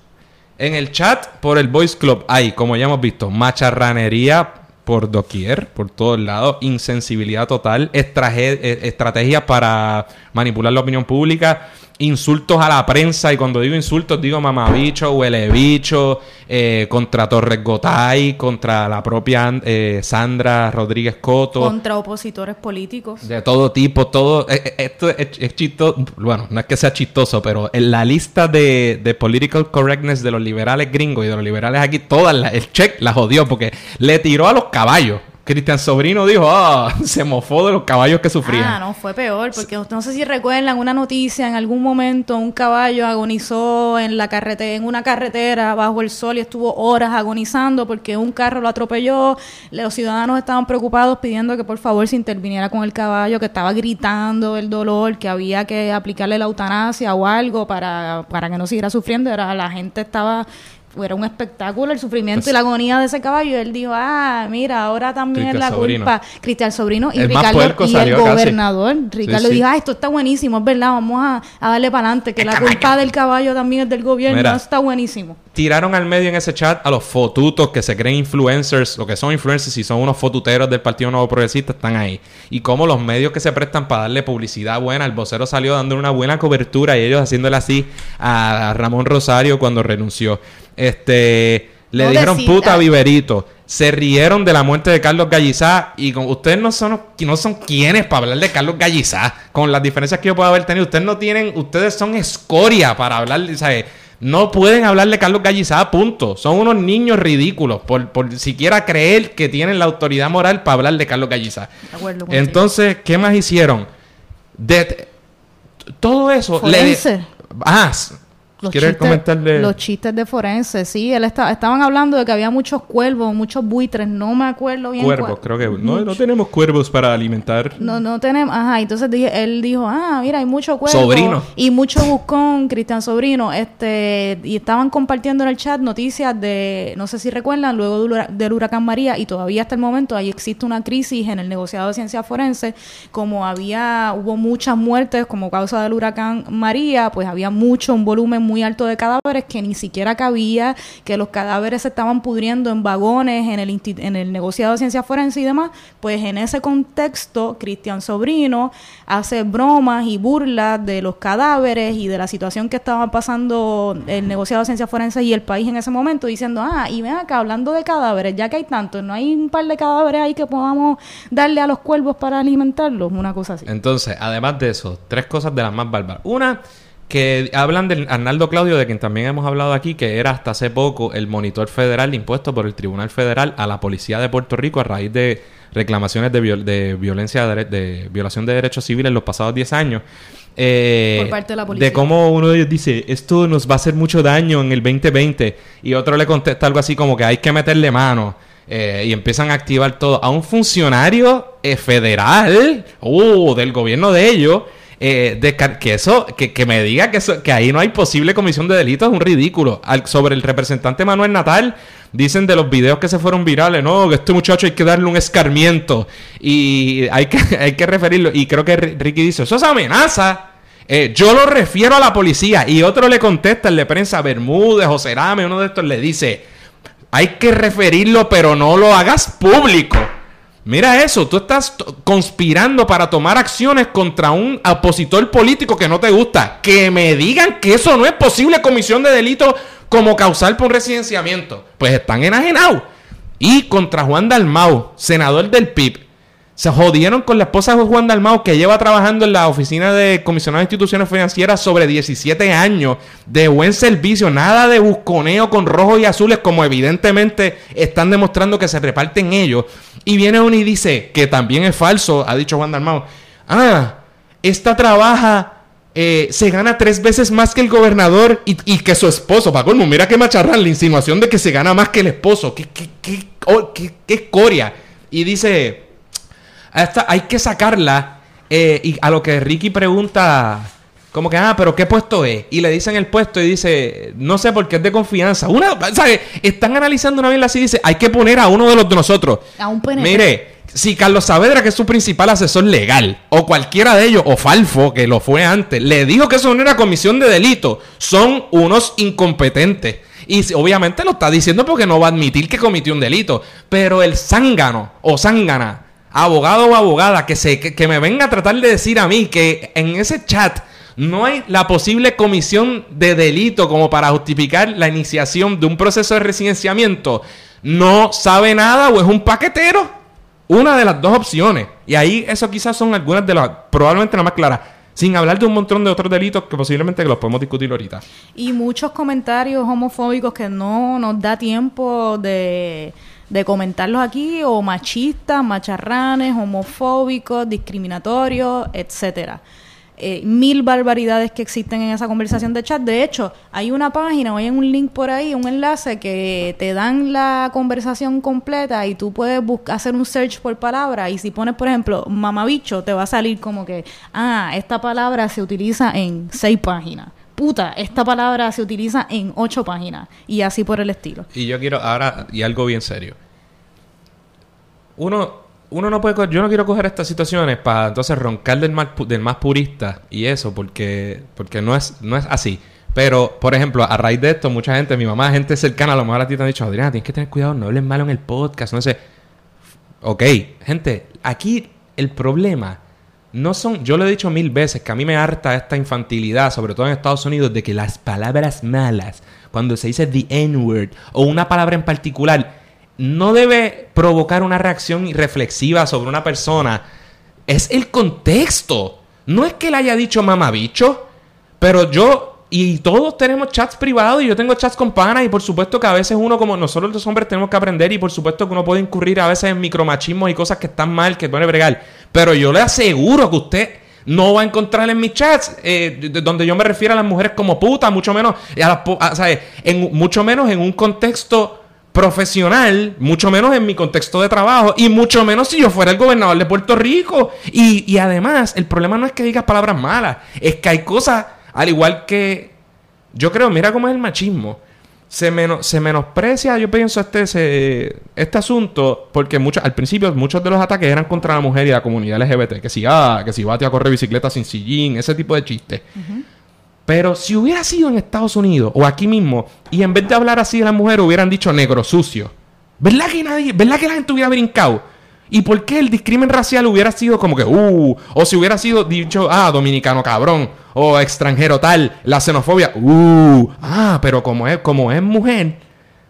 en el chat por el Voice Club. Hay, como ya hemos visto, macharranería por doquier, por todos lados, insensibilidad total, eh, estrategias para manipular la opinión pública insultos a la prensa, y cuando digo insultos digo mamabicho, huele bicho, eh, contra Torres Gotay, contra la propia eh, Sandra Rodríguez Coto. Contra opositores políticos. De todo tipo, todo. Eh, esto es, chistoso. Bueno, no es que sea chistoso, pero en la lista de, de political correctness de los liberales gringos y de los liberales aquí, todas el check la jodió porque le tiró a los caballos. Cristian Sobrino dijo, ah, se mofó de los caballos que sufrían. Ah, no, fue peor, porque no sé si recuerdan una noticia, en algún momento un caballo agonizó en la carretera, en una carretera bajo el sol y estuvo horas agonizando porque un carro lo atropelló. Los ciudadanos estaban preocupados pidiendo que por favor se interviniera con el caballo, que estaba gritando el dolor, que había que aplicarle la eutanasia o algo para, para que no siguiera sufriendo. Era, la gente estaba era un espectáculo el sufrimiento y la agonía de ese caballo. Y él dijo, ah, mira, ahora también es la culpa. Cristian Sobrino y Ricardo y el gobernador. Ricardo dijo, ah, esto está buenísimo, es verdad, vamos a, darle para adelante, que la culpa del caballo también es del gobierno, está buenísimo. Tiraron al medio en ese chat a los fotutos que se creen influencers, lo que son influencers y son unos fotuteros del Partido Nuevo Progresista, están ahí. Y como los medios que se prestan para darle publicidad buena, el vocero salió dando una buena cobertura y ellos haciéndole así a Ramón Rosario cuando renunció. Este, le dijeron puta viverito. Se rieron de la muerte de Carlos Gallizá y con, ustedes no son no son quienes para hablar de Carlos Gallizá con las diferencias que yo puedo haber tenido. Ustedes no tienen, ustedes son escoria para hablar, ¿sabes? No pueden hablar de Carlos Gallizá, punto. Son unos niños ridículos por, por siquiera creer que tienen la autoridad moral para hablar de Carlos Gallizá. Entonces, ¿qué más hicieron? De, todo eso. Le, ah, los chistes, comentarle? Los chistes de forense, sí. Él estaba, estaban hablando de que había muchos cuervos, muchos buitres, no me acuerdo bien. Cuervos, creo que no, no, tenemos cuervos para alimentar. No, no tenemos, ajá. Entonces dije, él dijo, ah, mira, hay mucho cuervo. Sobrino. Y mucho buscón, Cristian Sobrino. Este, y estaban compartiendo en el chat noticias de, no sé si recuerdan, luego del huracán María, y todavía hasta el momento ahí existe una crisis en el negociado de ciencia forense, como había, hubo muchas muertes como causa del huracán María, pues había mucho, un volumen muy alto de cadáveres que ni siquiera cabía, que los cadáveres se estaban pudriendo en vagones, en el, en el negociado de ciencia forense y demás, pues en ese contexto, Cristian Sobrino hace bromas y burlas de los cadáveres y de la situación que estaba pasando el negociado de ciencia forense y el país en ese momento, diciendo, ah, y ven acá, hablando de cadáveres, ya que hay tantos, no hay un par de cadáveres ahí que podamos darle a los cuervos para alimentarlos, una cosa así. Entonces, además de eso, tres cosas de las más bárbaras. Una, que hablan de Arnaldo Claudio, de quien también hemos hablado aquí, que era hasta hace poco el monitor federal impuesto por el Tribunal Federal a la Policía de Puerto Rico a raíz de reclamaciones de, de violencia, de, violación de derechos civiles en los pasados 10 años. Eh, por parte de la policía. De cómo uno de ellos dice, esto nos va a hacer mucho daño en el 2020, y otro le contesta algo así como que hay que meterle mano. Eh, y empiezan a activar todo a un funcionario eh, federal, uh, del gobierno de ellos, eh, de que eso, que, me diga que, que ahí no hay posible comisión de delitos es un ridículo. sobre el representante Manuel Natal, dicen de los videos que se fueron virales, no, que este muchacho hay que darle un escarmiento y hay que, hay que referirlo. Y creo que Ricky dice, eso es amenaza. Eh, yo lo refiero a la policía y otro le contesta, el de prensa Bermúdez o Cerame, uno de estos le dice, hay que referirlo pero no lo hagas público. Mira eso, tú estás conspirando para tomar acciones contra un opositor político que no te gusta. Que me digan que eso no es posible comisión de delito como causal por un residenciamiento. Pues están enajenados. Y contra Juan Dalmau, senador del PIB, se jodieron con la esposa de Juan Dalmau, que lleva trabajando en la oficina de comisionado de instituciones financieras sobre 17 años, de buen servicio, nada de busconeo con rojos y azules, como evidentemente están demostrando que se reparten ellos. Y viene uno y dice, que también es falso, ha dicho Juan Dalmau, ah, esta trabaja eh, se gana tres veces más que el gobernador y, que su esposo. Colmo, mira qué macharrán la insinuación de que se gana más que el esposo. ¿Qué, qué, qué, oh, qué, qué escoria? Y dice, esta hay que sacarla. Eh, y a lo que Ricky pregunta, como que, ah, pero ¿qué puesto es? Y le dicen el puesto y dice, no sé por qué es de confianza. Una, ¿sabes? Están analizando una vez así y dice, hay que poner a uno de los de nosotros. A un PNP. Mire, si Carlos Saavedra, que es su principal asesor legal, o cualquiera de ellos, o Falfo, que lo fue antes, le dijo que eso no era comisión de delito, son unos incompetentes. Y obviamente lo está diciendo porque no va a admitir que cometió un delito. Pero el zángano o zángana, abogado o abogada, que, se, que me venga a tratar de decir a mí que en ese chat no hay la posible comisión de delito como para justificar la iniciación de un proceso de residenciamiento, no sabe nada o es un paquetero. Una de las dos opciones. Y ahí eso quizás son algunas de las, probablemente las más claras. Sin hablar de un montón de otros delitos que posiblemente los podemos discutir ahorita. Y muchos comentarios homofóbicos que no nos da tiempo de, de comentarlos aquí, o machistas, macharranes, homofóbicos, discriminatorios, etcétera. Eh, mil barbaridades que existen en esa conversación de chat. De hecho, hay una página o hay un link por ahí, un enlace que te dan la conversación completa y tú puedes buscar, hacer un search por palabra y si pones, por ejemplo, mamabicho, te va a salir como que, ah, esta palabra se utiliza en seis páginas. Puta, esta palabra se utiliza en ocho páginas y así por el estilo. Y yo quiero ahora, y algo bien serio. Uno, uno no puede yo no quiero coger estas situaciones para entonces roncar del más, del más purista y eso porque porque no es no es así pero por ejemplo a raíz de esto mucha gente mi mamá gente cercana a lo mejor a ti te han dicho Adriana tienes que tener cuidado no hables malo en el podcast no sé ok gente aquí el problema no son yo lo he dicho mil veces que a mí me harta esta infantilidad sobre todo en Estados Unidos de que las palabras malas cuando se dice the n word o una palabra en particular no debe provocar una reacción reflexiva sobre una persona. Es el contexto. No es que le haya dicho mamabicho, pero yo y todos tenemos chats privados y yo tengo chats con panas y por supuesto que a veces uno como nosotros los hombres tenemos que aprender y por supuesto que uno puede incurrir a veces en micromachismos y cosas que están mal, que puede bregar. Pero yo le aseguro que usted no va a encontrar en mis chats eh, donde yo me refiero a las mujeres como puta, mucho menos, a en, mucho menos en un contexto profesional, mucho menos en mi contexto de trabajo y mucho menos si yo fuera el gobernador de Puerto Rico. Y, además, el problema no es que digas palabras malas, es que hay cosas, al igual que yo creo, mira cómo es el machismo. Se, se menosprecia, yo pienso, este, este asunto, porque mucho, al principio muchos de los ataques eran contra la mujer y la comunidad LGBT, que si, ah, que si bate a correr bicicleta sin sillín, ese tipo de chistes. Pero si hubiera sido en Estados Unidos o aquí mismo, y en vez de hablar así de la mujer hubieran dicho negro sucio, ¿verdad que nadie, verdad que la gente hubiera brincado? ¿Y por qué el discrimen racial hubiera sido como que, uh, o si hubiera sido dicho, ah, dominicano cabrón, o extranjero tal, la xenofobia, uh, ah, pero como es, como es mujer,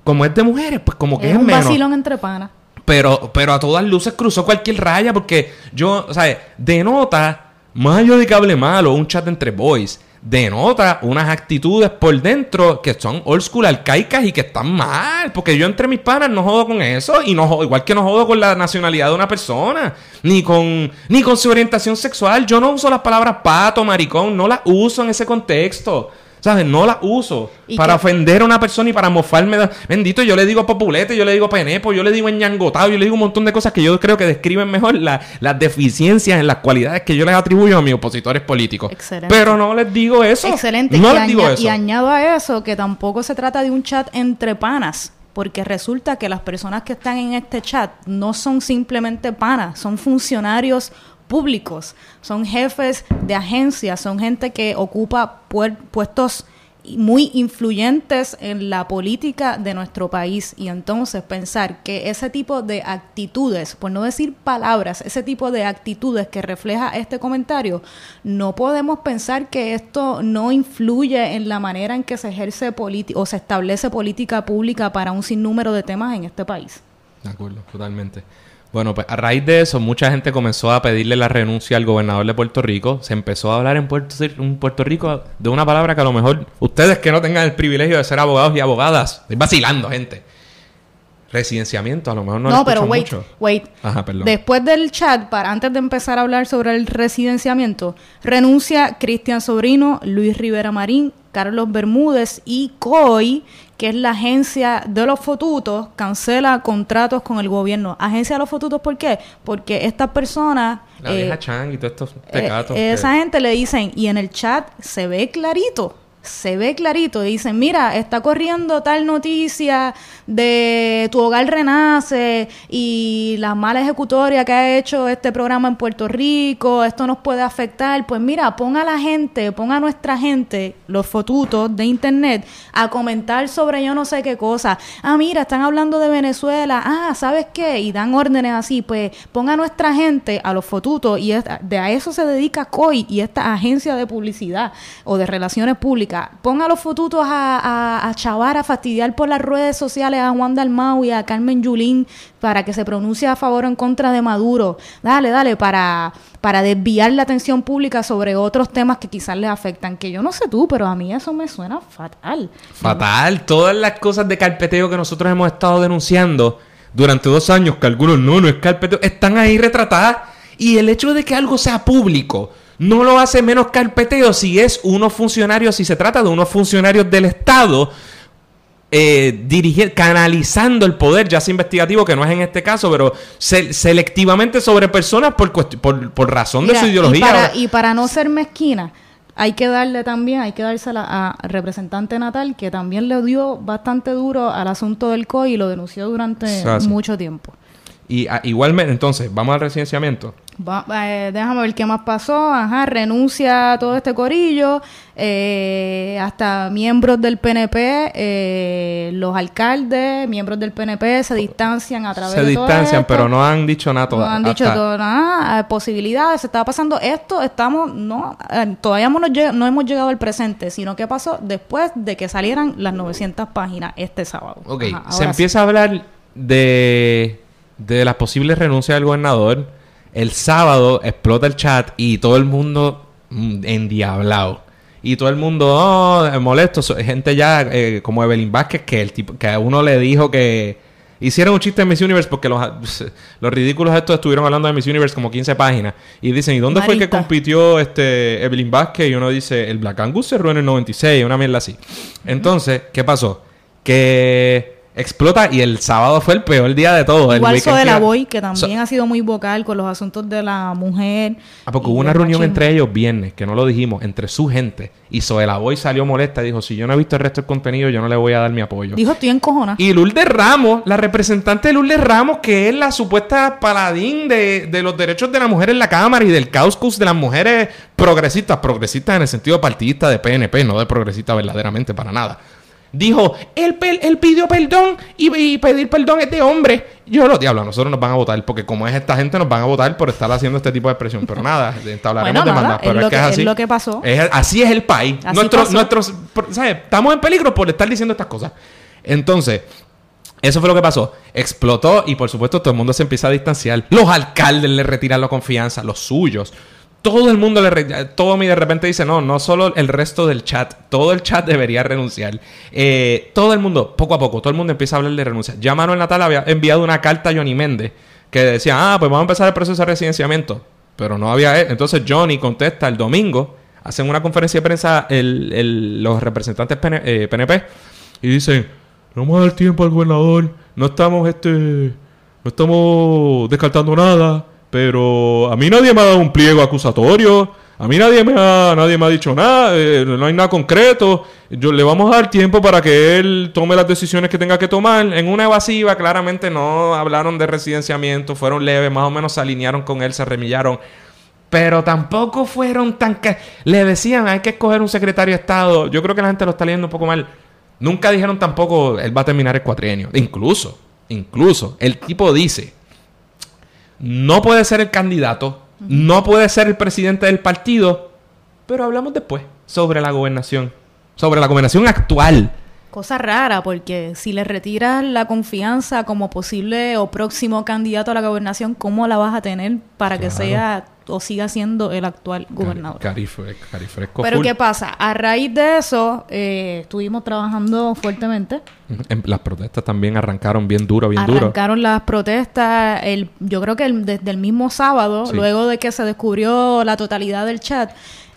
como es de mujeres, pues como que es, es un vacilón entre panas. Pero, pero a todas luces cruzó cualquier raya porque yo, o sea, denota, más allá de que hable malo, un chat entre boys, denota unas actitudes por dentro que son old school arcaicas y que están mal. Porque yo entre mis panas no jodo con eso. Y no igual que no jodo con la nacionalidad de una persona. Ni con, ni con su orientación sexual. Yo no uso las palabras pato, maricón. No las uso en ese contexto. ¿Sabes? No la uso para ofender a una persona y para mofarme. Bendito, yo le digo populete, yo le digo penepo, yo le digo ñangotado, yo le digo un montón de cosas que yo creo que describen mejor las deficiencias en las cualidades que yo les atribuyo a mis opositores políticos. Excelente. Pero no les digo eso. Excelente. No les digo eso. Y añado a eso que tampoco se trata de un chat entre panas porque resulta que las personas que están en este chat no son simplemente panas, son funcionarios públicos, son jefes de agencias, son gente que ocupa puestos muy influyentes en la política de nuestro país y entonces pensar que ese tipo de actitudes, por no decir palabras, ese tipo de actitudes que refleja este comentario, no podemos pensar que esto no influye en la manera en que se ejerce o se establece política pública para un sinnúmero de temas en este país. De acuerdo, totalmente. Bueno, pues a raíz de eso, mucha gente comenzó a pedirle la renuncia al gobernador de Puerto Rico. Se empezó a hablar en Puerto, en Puerto Rico de una palabra que a lo mejor ustedes que no tengan el privilegio de ser abogados y abogadas, estoy vacilando, gente. Residenciamiento, a lo mejor no No, pero wait, wait. Ajá, perdón. Después del chat, para antes de empezar a hablar sobre el residenciamiento, renuncia Cristian Sobrino, Luis Rivera Marín, Carlos Bermúdez y COI, que es la agencia de los fotutos, cancela contratos con el gobierno. Agencia de los fotutos, ¿por qué? Porque estas personas... La vieja eh, Chang y todos estos eh, pecados. esa gente le dicen, y en el chat se ve clarito se ve clarito. Dicen, mira, está corriendo tal noticia de tu hogar renace y la mala ejecutoria que ha hecho este programa en Puerto Rico, esto nos puede afectar. Pues mira, ponga a la gente, ponga a nuestra gente, los fotutos de internet, a comentar sobre yo no sé qué cosa. Ah, mira, están hablando de Venezuela. Ah, ¿sabes qué? Y dan órdenes así. Pues ponga a nuestra gente, a los fotutos, y de a eso se dedica COI y esta agencia de publicidad o de relaciones públicas ponga los fotutos a, a, chavar, a fastidiar por las redes sociales a Juan Dalmau y a Carmen Yulín para que se pronuncie a favor o en contra de Maduro. Dale, dale, para, para desviar la atención pública sobre otros temas que quizás les afectan. Que yo no sé tú, pero a mí eso me suena fatal. Fatal. Todas las cosas de carpeteo que nosotros hemos estado denunciando durante dos años, que algunos no, no es carpeteo, están ahí retratadas. Y el hecho de que algo sea público no lo hace menos carpeteo si es unos funcionarios, si se trata de unos funcionarios del Estado eh, canalizando el poder, ya sea investigativo, que no es en este caso, pero selectivamente sobre personas por, por, razón de su ideología. Y para, no ser mezquina, hay que darle también, hay que dársela a representante Natal, que también le dio bastante duro al asunto del COI y lo denunció durante mucho tiempo. Y ah, igualmente, entonces, vamos al residenciamiento. Eh, déjame ver qué más pasó. Ajá, renuncia a todo este corillo. Eh, hasta miembros del PNP, eh, los alcaldes, miembros del PNP se distancian a través de. Se distancian, pero no han dicho nada todavía. No han dicho nada. Posibilidades, se estaba pasando esto. Estamos, no, todavía no, no hemos llegado al presente, sino que pasó después de que salieran las 900 páginas este sábado. Ok, se empieza a hablar de de las posibles renuncias del gobernador, el sábado explota el chat y todo el mundo mm, endiablado. Y todo el mundo, oh, molesto. Gente ya eh, como Evelyn Vázquez, que el tipo, que a uno le dijo que hicieron un chiste en Miss Universe porque los, los ridículos estos estuvieron hablando de Miss Universe como 15 páginas. Y dicen, ¿y dónde fue que compitió este Evelyn Vázquez? Y uno dice, el Black Angus cerró en el 96, una mierda así. Entonces, ¿qué pasó? Que explota y el sábado fue el peor día de todo. Igual de la Boy, que también ha sido muy vocal con los asuntos de la mujer. Ah, porque hubo una reunión entre ellos viernes, que no lo dijimos, entre su gente. Y la Boy salió molesta y dijo, si yo no he visto el resto del contenido, yo no le voy a dar mi apoyo. Dijo, estoy en cojona. Y Lourdes Ramos, la representante de Lourdes Ramos, que es la supuesta paladín de, de los derechos de la mujer en la Cámara y del causcus de las mujeres progresistas, progresistas en el sentido partidista de PNP, no de progresista verdaderamente para nada dijo, él, él pidió perdón y, pedir perdón es de hombre. Yo lo diablo, a nosotros nos van a votar, porque como es esta gente, nos van a votar por estar haciendo este tipo de expresión. Pero nada, hablaremos de nada, pero es, que, es así. lo que pasó. así es el país. nuestros, ¿sabes? Estamos en peligro por estar diciendo estas cosas. Entonces, eso fue lo que pasó. Explotó y por supuesto todo el mundo se empieza a distanciar. Los alcaldes le retiran la confianza, los suyos todo el mundo le todo mi de repente dice no no solo el resto del chat todo el chat debería renunciar eh, todo el mundo poco a poco todo el mundo empieza a hablar de renuncia. Ya Manuel Natal había enviado una carta a Johnny Méndez que decía ah pues vamos a empezar el proceso de residenciamiento pero no había entonces Johnny contesta el domingo hacen una conferencia de prensa los representantes PNP eh, y dicen no vamos a dar tiempo al gobernador no estamos este no estamos descartando nada pero a mí nadie me ha dado un pliego acusatorio. A mí nadie me ha, nadie me ha dicho nada. Eh, no hay nada concreto. Yo, le vamos a dar tiempo para que él tome las decisiones que tenga que tomar. En una evasiva, claramente no hablaron de residenciamiento. Fueron leves, más o menos se alinearon con él, se remillaron. Pero tampoco fueron tan... Le decían, hay que escoger un secretario de Estado. Yo creo que la gente lo está leyendo un poco mal. Nunca dijeron tampoco, él va a terminar el cuatrienio. Incluso, incluso, el tipo dice, no puede ser el candidato, no puede ser el presidente del partido, pero hablamos después sobre la gobernación, sobre la gobernación actual. Cosa rara, porque si le retiras la confianza como posible o próximo candidato a la gobernación, ¿cómo la vas a tener para que sea o siga siendo el actual gobernador? carifresco Pero ¿qué pasa? A raíz de eso, eh, estuvimos trabajando fuertemente. Las protestas también arrancaron bien duro, bien duro. Arrancaron las protestas, el, yo creo que desde el mismo sábado, luego de que se descubrió la totalidad del chat,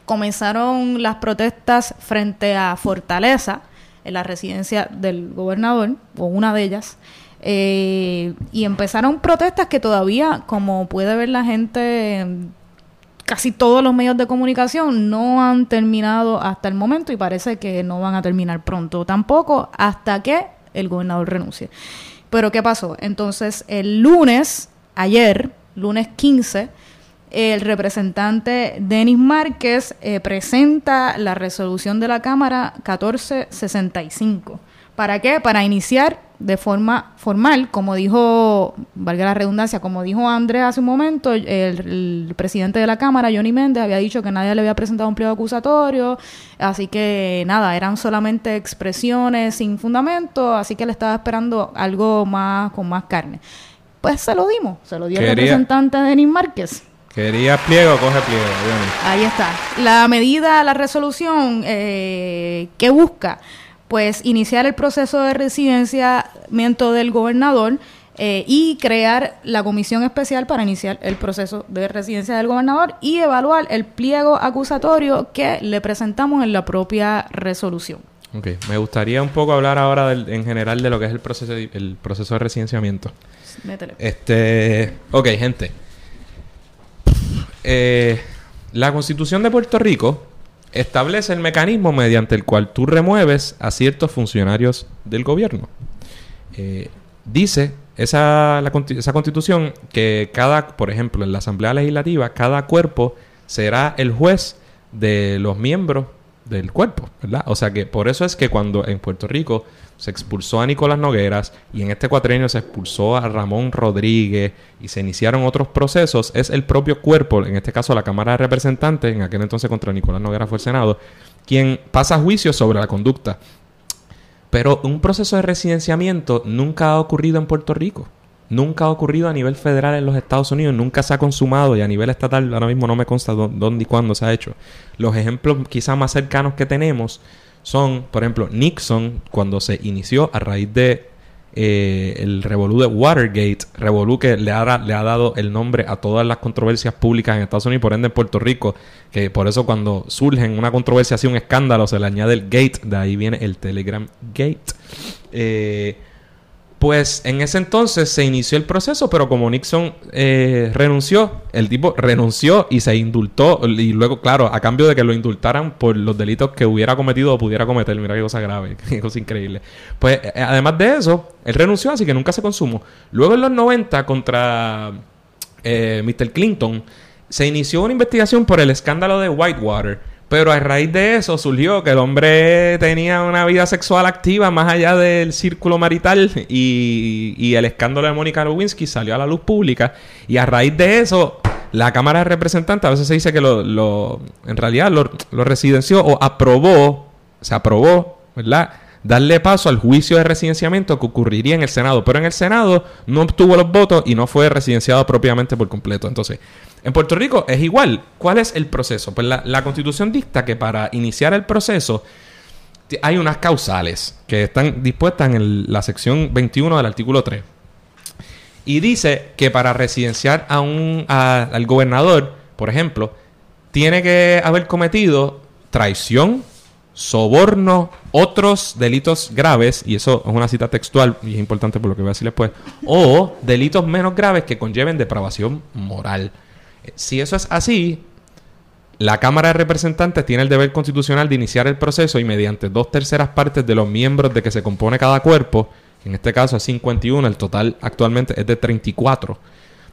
comenzaron las protestas frente a Fortaleza en la residencia del gobernador, o una de ellas. Eh, y empezaron protestas que todavía, como puede ver la gente, casi todos los medios de comunicación no han terminado hasta el momento y parece que no van a terminar pronto tampoco hasta que el gobernador renuncie. Pero ¿qué pasó? Entonces, el lunes, ayer, lunes 15, el representante Denis Márquez eh, presenta la resolución de la Cámara 1465. ¿Para qué? Para iniciar de forma formal, como dijo, valga la redundancia, como dijo Andrés hace un momento, el, presidente de la Cámara, Johnny Méndez, había dicho que nadie le había presentado un pliego acusatorio, así que nada, eran solamente expresiones sin fundamento, así que le estaba esperando algo más con más carne. Pues se lo dimos, se lo dio el representante Denis Márquez. Quería pliego, coge pliego. Ahí está. La medida, la resolución eh, que busca, pues iniciar el proceso de residenciamiento del gobernador eh, y crear la comisión especial para iniciar el proceso de residencia del gobernador y evaluar el pliego acusatorio que le presentamos en la propia resolución. Ok, me gustaría un poco hablar ahora en general de lo que es el proceso de, el proceso de residenciamiento. Métele. Este, ok, gente. Eh, la Constitución de Puerto Rico establece el mecanismo mediante el cual tú remueves a ciertos funcionarios del gobierno. Eh, dice esa, esa constitución que cada, por ejemplo, en la Asamblea Legislativa, cada cuerpo será el juez de los miembros del cuerpo, ¿verdad? O sea que por eso es que cuando en Puerto Rico se expulsó a Nicolás Nogueras y en este cuatrenio se expulsó a Ramón Rodríguez y se iniciaron otros procesos, es el propio cuerpo, en este caso la Cámara de Representantes, en aquel entonces contra Nicolás Nogueras fue el Senado, quien pasa juicio sobre la conducta. Pero un proceso de residenciamiento nunca ha ocurrido en Puerto Rico. Nunca ha ocurrido a nivel federal en los Estados Unidos, nunca se ha consumado y a nivel estatal ahora mismo no me consta dónde y cuándo se ha hecho. Los ejemplos quizás más cercanos que tenemos son, por ejemplo, Nixon, cuando se inició a raíz de eh, el revolú de Watergate, revolú que le ha, le ha dado el nombre a todas las controversias públicas en Estados Unidos y por ende en Puerto Rico, que por eso cuando surge una controversia así, un escándalo, se le añade el gate, de ahí viene el Telegram Gate. Eh, pues en ese entonces se inició el proceso, pero como Nixon eh, renunció, el tipo renunció y se indultó. Y luego, claro, a cambio de que lo indultaran por los delitos que hubiera cometido o pudiera cometer. Mira qué cosa grave, qué cosa increíble. Pues eh, además de eso, él renunció, así que nunca se consumó. Luego en los 90, contra eh, Mr. Clinton, se inició una investigación por el escándalo de Whitewater pero a raíz de eso surgió que el hombre tenía una vida sexual activa más allá del círculo marital y, el escándalo de Mónica Lewinsky salió a la luz pública. Y a raíz de eso, la Cámara de Representantes a veces se dice que lo, en realidad lo, lo residenció o aprobó, se aprobó, ¿verdad? Darle paso al juicio de residenciamiento que ocurriría en el Senado. Pero en el Senado no obtuvo los votos y no fue residenciado propiamente por completo. Entonces, en Puerto Rico es igual. ¿Cuál es el proceso? Pues la, constitución dicta que para iniciar el proceso hay unas causales que están dispuestas en la sección 21 del artículo 3. Y dice que para residenciar a un, al gobernador, por ejemplo, tiene que haber cometido traición, soborno, otros delitos graves, y eso es una cita textual y es importante por lo que voy a decir después, o delitos menos graves que conlleven depravación moral. Si eso es así, la Cámara de Representantes tiene el deber constitucional de iniciar el proceso y mediante dos terceras partes de los miembros de que se compone cada cuerpo, en este caso es 51, el total actualmente es de 34,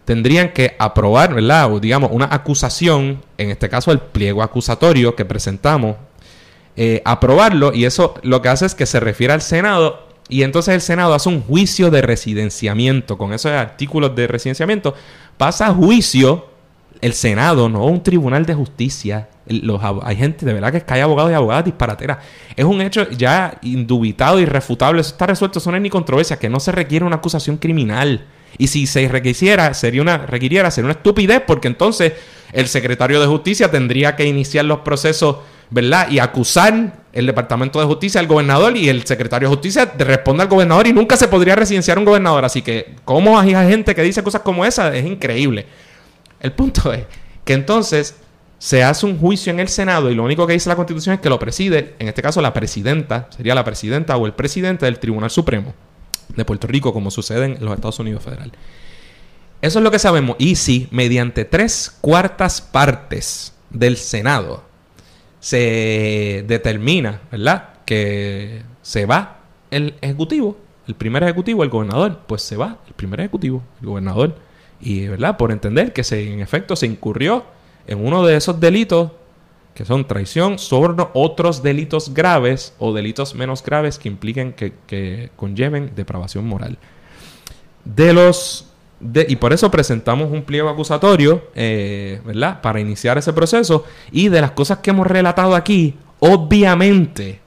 tendrían que aprobar, ¿verdad? O digamos, una acusación, en este caso el pliego acusatorio que presentamos, eh, aprobarlo y eso lo que hace es que se refiere al Senado y entonces el Senado hace un juicio de residenciamiento con esos artículos de residenciamiento, pasa a juicio el Senado, no un tribunal de justicia. Los, hay gente de verdad que hay abogados y abogadas disparateras. Es un hecho ya indubitado, irrefutable. Eso está resuelto. Eso no es ni controversia. Que no se requiere una acusación criminal. Y si se requisiera, sería una, requiriera, sería una estupidez, porque entonces el secretario de Justicia tendría que iniciar los procesos, ¿verdad? Y acusar el Departamento de Justicia al gobernador y el secretario de Justicia responde al gobernador y nunca se podría residenciar un gobernador. Así que, ¿cómo hay gente que dice cosas como esa? Es increíble. El punto es que entonces se hace un juicio en el Senado y lo único que dice la Constitución es que lo preside, en este caso la presidenta, sería la presidenta o el presidente del Tribunal Supremo de Puerto Rico, como sucede en los Estados Unidos Federal. Eso es lo que sabemos. Y si mediante tres cuartas partes del Senado se determina, ¿verdad? Que se va el ejecutivo, el primer ejecutivo, el gobernador, pues se va el primer ejecutivo, el gobernador. Y, ¿verdad? Por entender que se, en efecto se incurrió en uno de esos delitos que son traición, soborno, otros delitos graves o delitos menos graves que impliquen que, conlleven depravación moral. De los y por eso presentamos un pliego acusatorio, eh, ¿verdad? Para iniciar ese proceso. Y de las cosas que hemos relatado aquí, obviamente,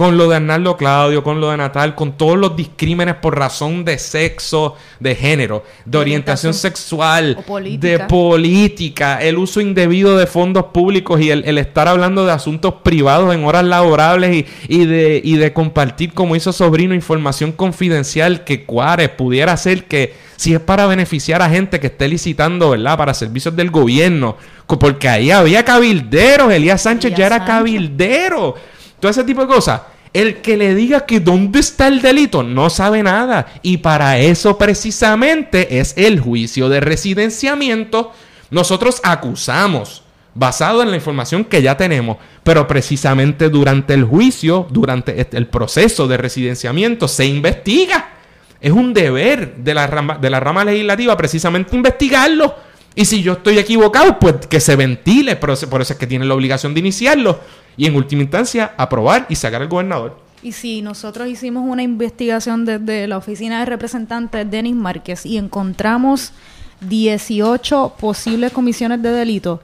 con lo de Arnaldo Claudio, con lo de Natal, con todos los discrímenes por razón de sexo, de género, de orientación, sexual, de política, el uso indebido de fondos públicos y el, estar hablando de asuntos privados en horas laborables y, de, y de compartir, como hizo Sobrino, información confidencial que Cuárez pudiera ser que si es para beneficiar a gente que esté licitando, ¿verdad? Para servicios del gobierno, porque ahí había cabilderos, Elías Sánchez ya era cabildero todo ese tipo de cosas. El que le diga que dónde está el delito no sabe nada. Y para eso precisamente es el juicio de residenciamiento. Nosotros acusamos, basado en la información que ya tenemos, pero precisamente durante el juicio, durante el proceso de residenciamiento, se investiga. Es un deber de la rama, de la rama legislativa precisamente investigarlo. Y si yo estoy equivocado, pues que se ventile, por eso, es que tiene la obligación de iniciarlo y en última instancia aprobar y sacar al gobernador. Y si nosotros hicimos una investigación desde la oficina de representantes Denis Márquez y encontramos 18 posibles comisiones de delito,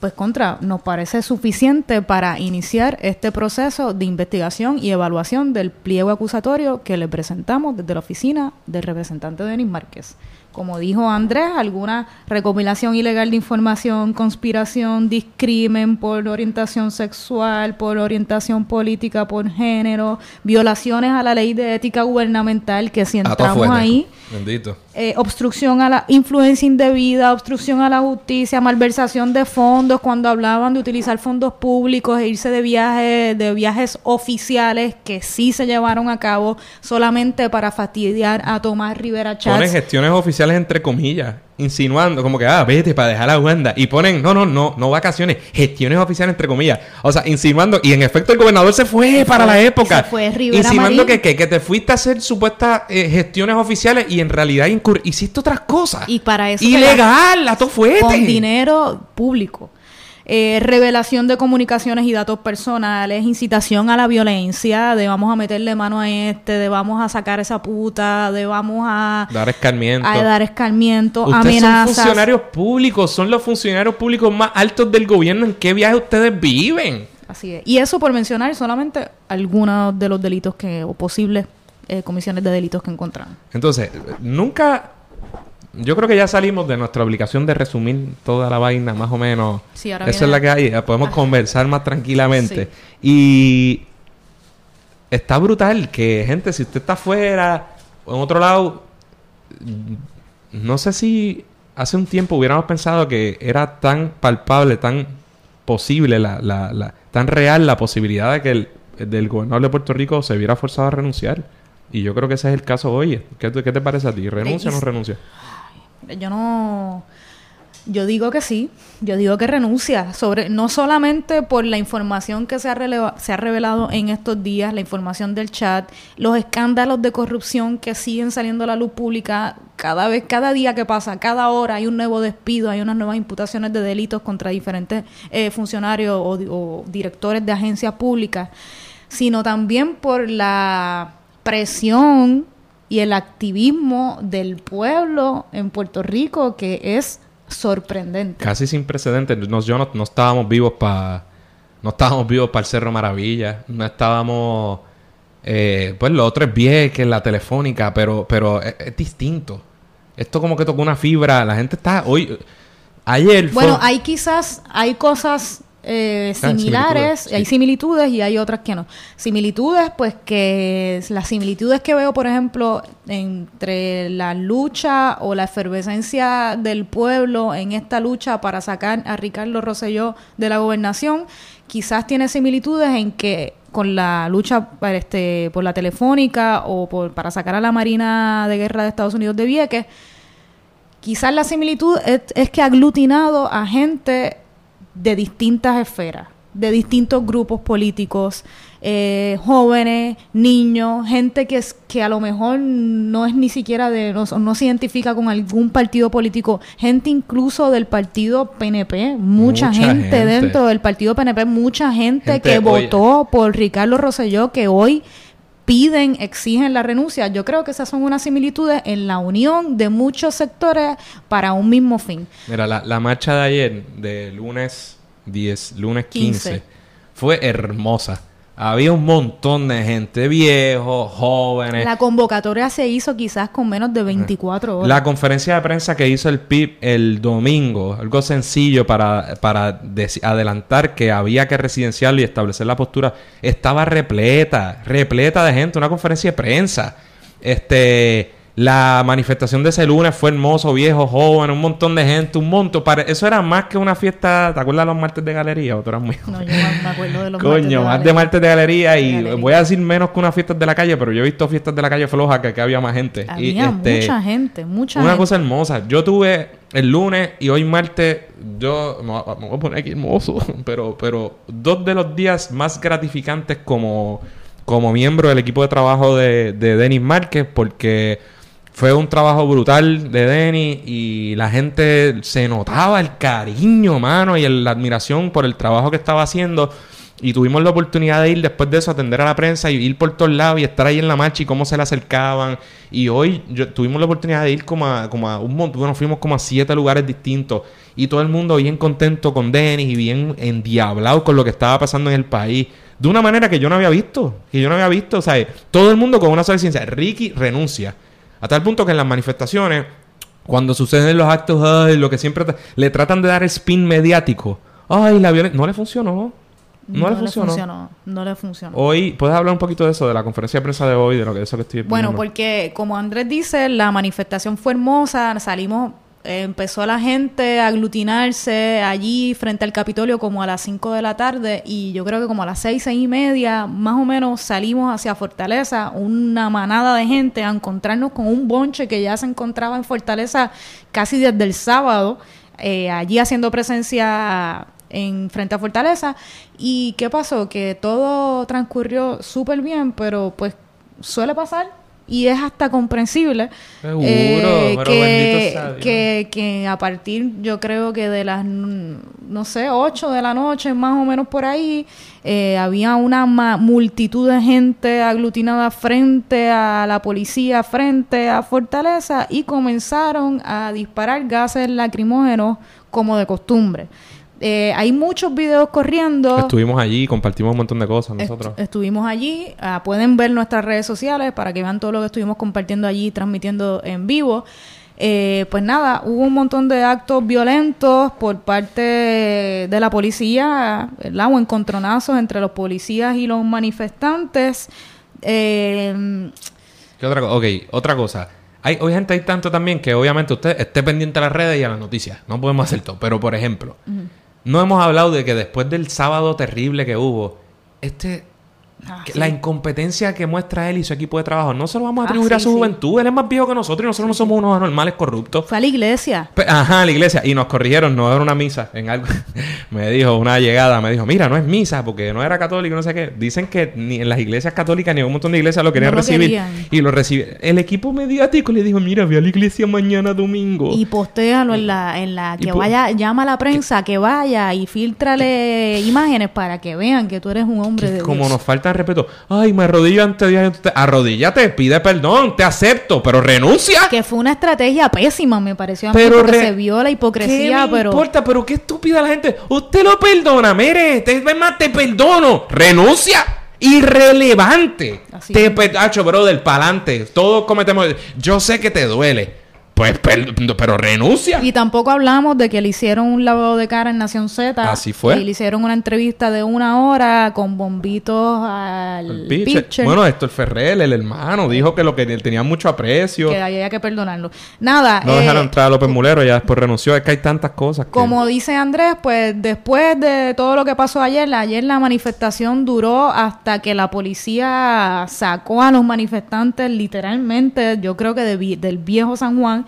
pues contra, nos parece suficiente para iniciar este proceso de investigación y evaluación del pliego acusatorio que le presentamos desde la oficina del representante Denis Márquez como dijo Andrés, alguna recopilación ilegal de información, conspiración, discrimen por orientación sexual, por orientación política, por género, violaciones a la ley de ética gubernamental, que si entramos ahí, Bendito. Eh, obstrucción a la influencia indebida, obstrucción a la justicia, malversación de fondos, cuando hablaban de utilizar fondos públicos e irse de viajes, de viajes oficiales que sí se llevaron a cabo solamente para fastidiar a Tomás Rivera Chávez. Gestiones oficiales entre comillas insinuando como que, ah, vete para dejar la Wanda. Y ponen, no, no, no, no vacaciones, gestiones oficiales entre comillas. O sea, insinuando, y en efecto el gobernador se fue para la época. Se fue Insinuando que, que, te fuiste a hacer supuestas eh, gestiones oficiales y en realidad hiciste otras cosas. Y para eso... Ilegal, la, to fuerte. Con dinero público. Eh, revelación de comunicaciones y datos personales, incitación a la violencia, de vamos a meterle mano a este, de vamos a sacar esa puta, de vamos a dar escarmiento, a dar escarmiento, ustedes son funcionarios públicos, son los funcionarios públicos más altos del gobierno. ¿En qué viaje ustedes viven? Así es. Y eso por mencionar solamente algunos de los delitos que o posibles eh, comisiones de delitos que encontraron. Entonces, nunca yo creo que ya salimos de nuestra obligación de resumir toda la vaina, más o menos. Sí, ahora Esa es la que hay. Podemos conversar más tranquilamente. Y está brutal que, gente, si usted está afuera o en otro lado, no sé si hace un tiempo hubiéramos pensado que era tan palpable, tan posible, la, la, tan real la posibilidad de que el del gobernador de Puerto Rico se viera forzado a renunciar. Y yo creo que ese es el caso hoy. ¿Qué, qué te parece a ti? ¿Renuncia o no renuncia? Yo no... Yo digo que sí, yo digo que renuncia, sobre, no solamente por la información que se ha, se ha revelado en estos días, la información del chat, los escándalos de corrupción que siguen saliendo a la luz pública cada vez, cada día que pasa, cada hora hay un nuevo despido, hay unas nuevas imputaciones de delitos contra diferentes eh, funcionarios o directores de agencias públicas, sino también por la presión y el activismo del pueblo en Puerto Rico que es sorprendente. Casi sin precedentes. Nos, yo no, estábamos vivos para... No estábamos vivos para el Cerro Maravilla. No estábamos... Eh, pues lo otro es que la telefónica, pero, pero es, distinto. Esto como que tocó una fibra. La gente está... Hoy... Ayer... Bueno, hay quizás... Hay cosas eh, ah, similares, hay similitudes y hay otras que no. Similitudes, pues que las similitudes que veo, por ejemplo, entre la lucha o la efervescencia del pueblo en esta lucha para sacar a Ricardo Rosselló de la gobernación, quizás tiene similitudes en que con la lucha este, por la telefónica o por, para sacar a la Marina de Guerra de Estados Unidos de Vieques, quizás la similitud es, es que ha aglutinado a gente de distintas esferas, de distintos grupos políticos, eh, jóvenes, niños, gente que, es, que a lo mejor no es ni siquiera de, no, no, se identifica con algún partido político, gente incluso del partido PNP, mucha, gente, dentro del partido PNP, mucha gente, que votó por Ricardo Rosselló, que hoy piden, exigen la renuncia. Yo creo que esas son unas similitudes en la unión de muchos sectores para un mismo fin. Mira, la, marcha de ayer, de lunes 10, lunes 15. fue hermosa. Había un montón de gente, viejos, jóvenes. La convocatoria se hizo quizás con menos de 24 horas. La conferencia de prensa que hizo el PIB el domingo, algo sencillo para, para adelantar que había que residenciarlo y establecer la postura, estaba repleta, repleta de gente, una conferencia de prensa. Este, la manifestación de ese lunes fue hermoso, viejo, joven, un montón de gente, un montón. Eso era más que una fiesta. ¿Te acuerdas de los martes de galería? ¿O tú eras muy No, yo me acuerdo de los Coño, más de martes de galería. y voy a decir menos que unas fiestas de la calle, pero yo he visto fiestas de la calle floja que, había más gente. Había este, mucha gente, mucha Una cosa hermosa. Yo tuve el lunes y hoy martes, yo me voy a poner aquí hermoso, pero, pero dos de los días más gratificantes como, como miembro del equipo de trabajo de, de Denis Márquez, porque fue un trabajo brutal de Denny y la gente se notaba el cariño, mano, y la admiración por el trabajo que estaba haciendo. Y tuvimos la oportunidad de ir después de eso, atender a la prensa y ir por todos lados y estar ahí en la marcha y cómo se le acercaban. Y hoy yo, tuvimos la oportunidad de ir como a, como a un montón, bueno, fuimos como a siete lugares distintos y todo el mundo bien contento con Denis y bien endiablado con lo que estaba pasando en el país. De una manera que yo no había visto, que yo no había visto, o sea, todo el mundo con una sola ciencia. Ricky renuncia. A tal punto que en las manifestaciones, cuando suceden los actos, ay, lo que siempre le tratan de dar spin mediático. Ay, la violencia. No le funcionó. No, le, funcionó. No le funcionó. Hoy, ¿puedes hablar un poquito de eso, de la conferencia de prensa de hoy, de lo que eso que estoy Bueno, porque como Andrés dice, la manifestación fue hermosa, salimos empezó la gente a aglutinarse allí frente al Capitolio como a las 5 de la tarde y yo creo que como a las 6, 6 y media más o menos salimos hacia Fortaleza, una manada de gente a encontrarnos con un bonche que ya se encontraba en Fortaleza casi desde el sábado, eh, allí haciendo presencia en frente a Fortaleza. Y qué pasó que todo transcurrió súper bien pero pues suele pasar y es hasta comprensible eh, que, que, a partir yo creo que de las no sé 8 de la noche más o menos por ahí eh, había una multitud de gente aglutinada frente a la policía frente a Fortaleza y comenzaron a disparar gases lacrimógenos como de costumbre eh, hay muchos videos corriendo. Estuvimos allí, compartimos un montón de cosas nosotros. estuvimos allí. Ah, pueden ver nuestras redes sociales para que vean todo lo que estuvimos compartiendo allí, transmitiendo en vivo. Eh, pues nada, hubo un montón de actos violentos por parte de la policía, ¿verdad? O encontronazos entre los policías y los manifestantes. Eh, ¿Qué otra cosa? Ok, otra cosa. Hay, gente hay tanto también que obviamente usted esté pendiente a las redes y a las noticias. No podemos hacer todo. Pero, por ejemplo, no hemos hablado de que después del sábado terrible que hubo, este Ah, sí. La incompetencia que muestra él y su equipo de trabajo, no se lo vamos a Ah, atribuir a su sí. juventud. Él es más viejo que nosotros y nosotros no somos unos anormales corruptos. Fue a la iglesia. Pe- Ajá, la iglesia. Y nos corrigieron, no era una misa. En algo. me dijo una llegada, me dijo, mira, no es misa porque no era católico, no sé qué. Dicen que ni en las iglesias católicas ni en un montón de iglesias lo querían No lo recibir. querían. Y lo recibe. El equipo mediático le dijo, mira, ve a la iglesia mañana domingo. Y postéalo en la, en la que vaya, llama a la prensa que vaya y filtrale imágenes para que vean que tú eres un hombre de como Dios. nos falta respeto. Ay, me arrodillo ante Dios. ante. Arrodíllate, pide perdón, te acepto, pero renuncia. Que fue una estrategia pésima, me pareció a mí, Pero porque re- se vio la ¿Qué hipocresía, me pero... importa? Pero qué estúpida la gente. Usted lo perdona, mire, te, más, te perdono. Renuncia. Irrelevante. Así te pedacho, brother, pa'lante. Todos cometemos. Yo sé que te duele. Pues, per- pero renuncia. Y tampoco hablamos de que le hicieron un lavado de cara en Nación Z. Así fue. Y le hicieron una entrevista de una hora con bombitos al El pitcher. Bueno, Héctor Ferrer, el hermano, dijo que lo que tenía mucho aprecio. que había que perdonarlo. Nada. No eh, dejaron entrar a López Mulero, ya después renunció. Es que hay tantas cosas. que- Como dice Andrés, pues después de todo lo que pasó ayer, ayer la manifestación duró hasta que la policía sacó a los manifestantes literalmente, yo creo que de vi- del viejo San Juan,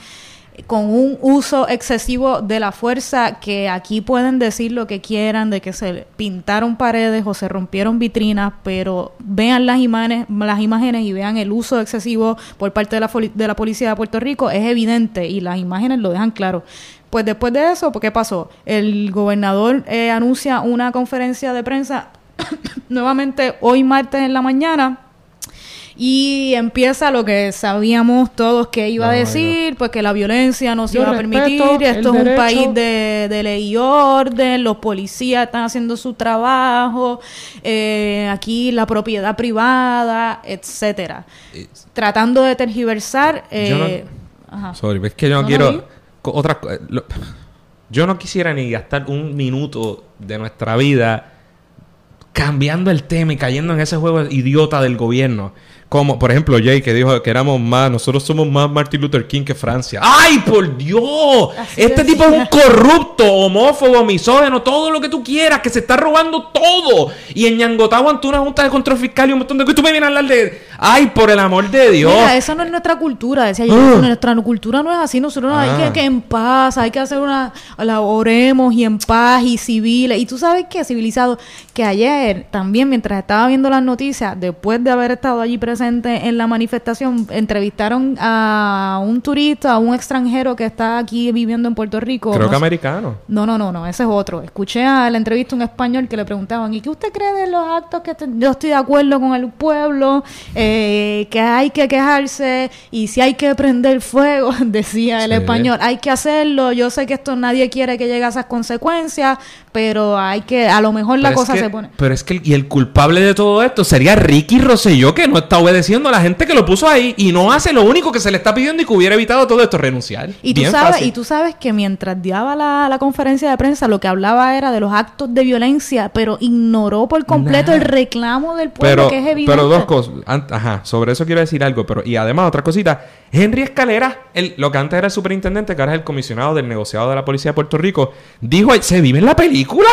con un uso excesivo de la fuerza que aquí pueden decir lo que quieran, de que se pintaron paredes o se rompieron vitrinas, pero vean las imágenes, las imágenes y vean el uso excesivo por parte de la, de la policía de Puerto Rico, es evidente y las imágenes lo dejan claro. Pues después de eso, ¿qué pasó? El gobernador eh, anuncia una conferencia de prensa nuevamente hoy martes en la mañana y empieza lo que sabíamos todos que iba a No, decir, pues que la violencia no se Yo iba a permitir, esto es un país de, de ley y orden, los policías están haciendo su trabajo, eh, aquí la propiedad privada, etcétera. Tratando de tergiversar... eh, ajá. Sorry, es que yo no, No, quiero. no, co- otra co- eh, lo- yo no quisiera ni gastar un minuto de nuestra vida cambiando el tema y cayendo en ese juego idiota del gobierno. Como, por ejemplo, Jay, que dijo que éramos más, nosotros somos más Martin Luther King que Francia. ¡Ay, por Dios! Así este tipo es un corrupto, homófobo, misógeno, todo lo que tú quieras, que se está robando todo. Y en Ñangotau ante una junta de control fiscal y un montón de cosas. Tú me vienes a hablar de. ¡Ay, por el amor de Dios! Mira, esa no es nuestra cultura, decía yo. Ah. Nuestra cultura no es así. Nosotros hay Ah. que, que en paz, hay que hacer una. La oremos y en paz y civiles. Y tú sabes qué, civilizado, que ayer también, mientras estaba viendo las noticias, después de haber estado allí presente en la manifestación, entrevistaron a un turista, a un extranjero que está aquí viviendo en Puerto Rico. Creo No que sé- americano. no, no, no, no, ese es otro. Escuché a la entrevista a un español que le preguntaban, ¿y qué usted cree de los actos que yo estoy de acuerdo con el pueblo, eh, que hay que quejarse y si hay que prender fuego, decía el Sí. español, hay que hacerlo, yo sé que esto nadie quiere que llegue a esas consecuencias, pero hay que, a lo mejor la Pero cosa que- se pone... Pero es que el, y el culpable de todo esto sería Ricky Rosselló, que no está obedeciendo a la gente que lo puso ahí y no hace lo único que se le está pidiendo y que hubiera evitado todo esto, renunciar. Y tú, sabes, fácil. y tú sabes que mientras daba la, la conferencia de prensa, lo que hablaba era de los actos de violencia, pero ignoró por completo el reclamo del pueblo, pero, que es evidente. pero dos cosas. Ajá, sobre eso quiero decir algo. Pero, y además, otra cosita. Henry Escalera, el, lo que antes era el superintendente, que ahora es el comisionado del negociado de la policía de Puerto Rico, dijo: ¿Se vive en la película?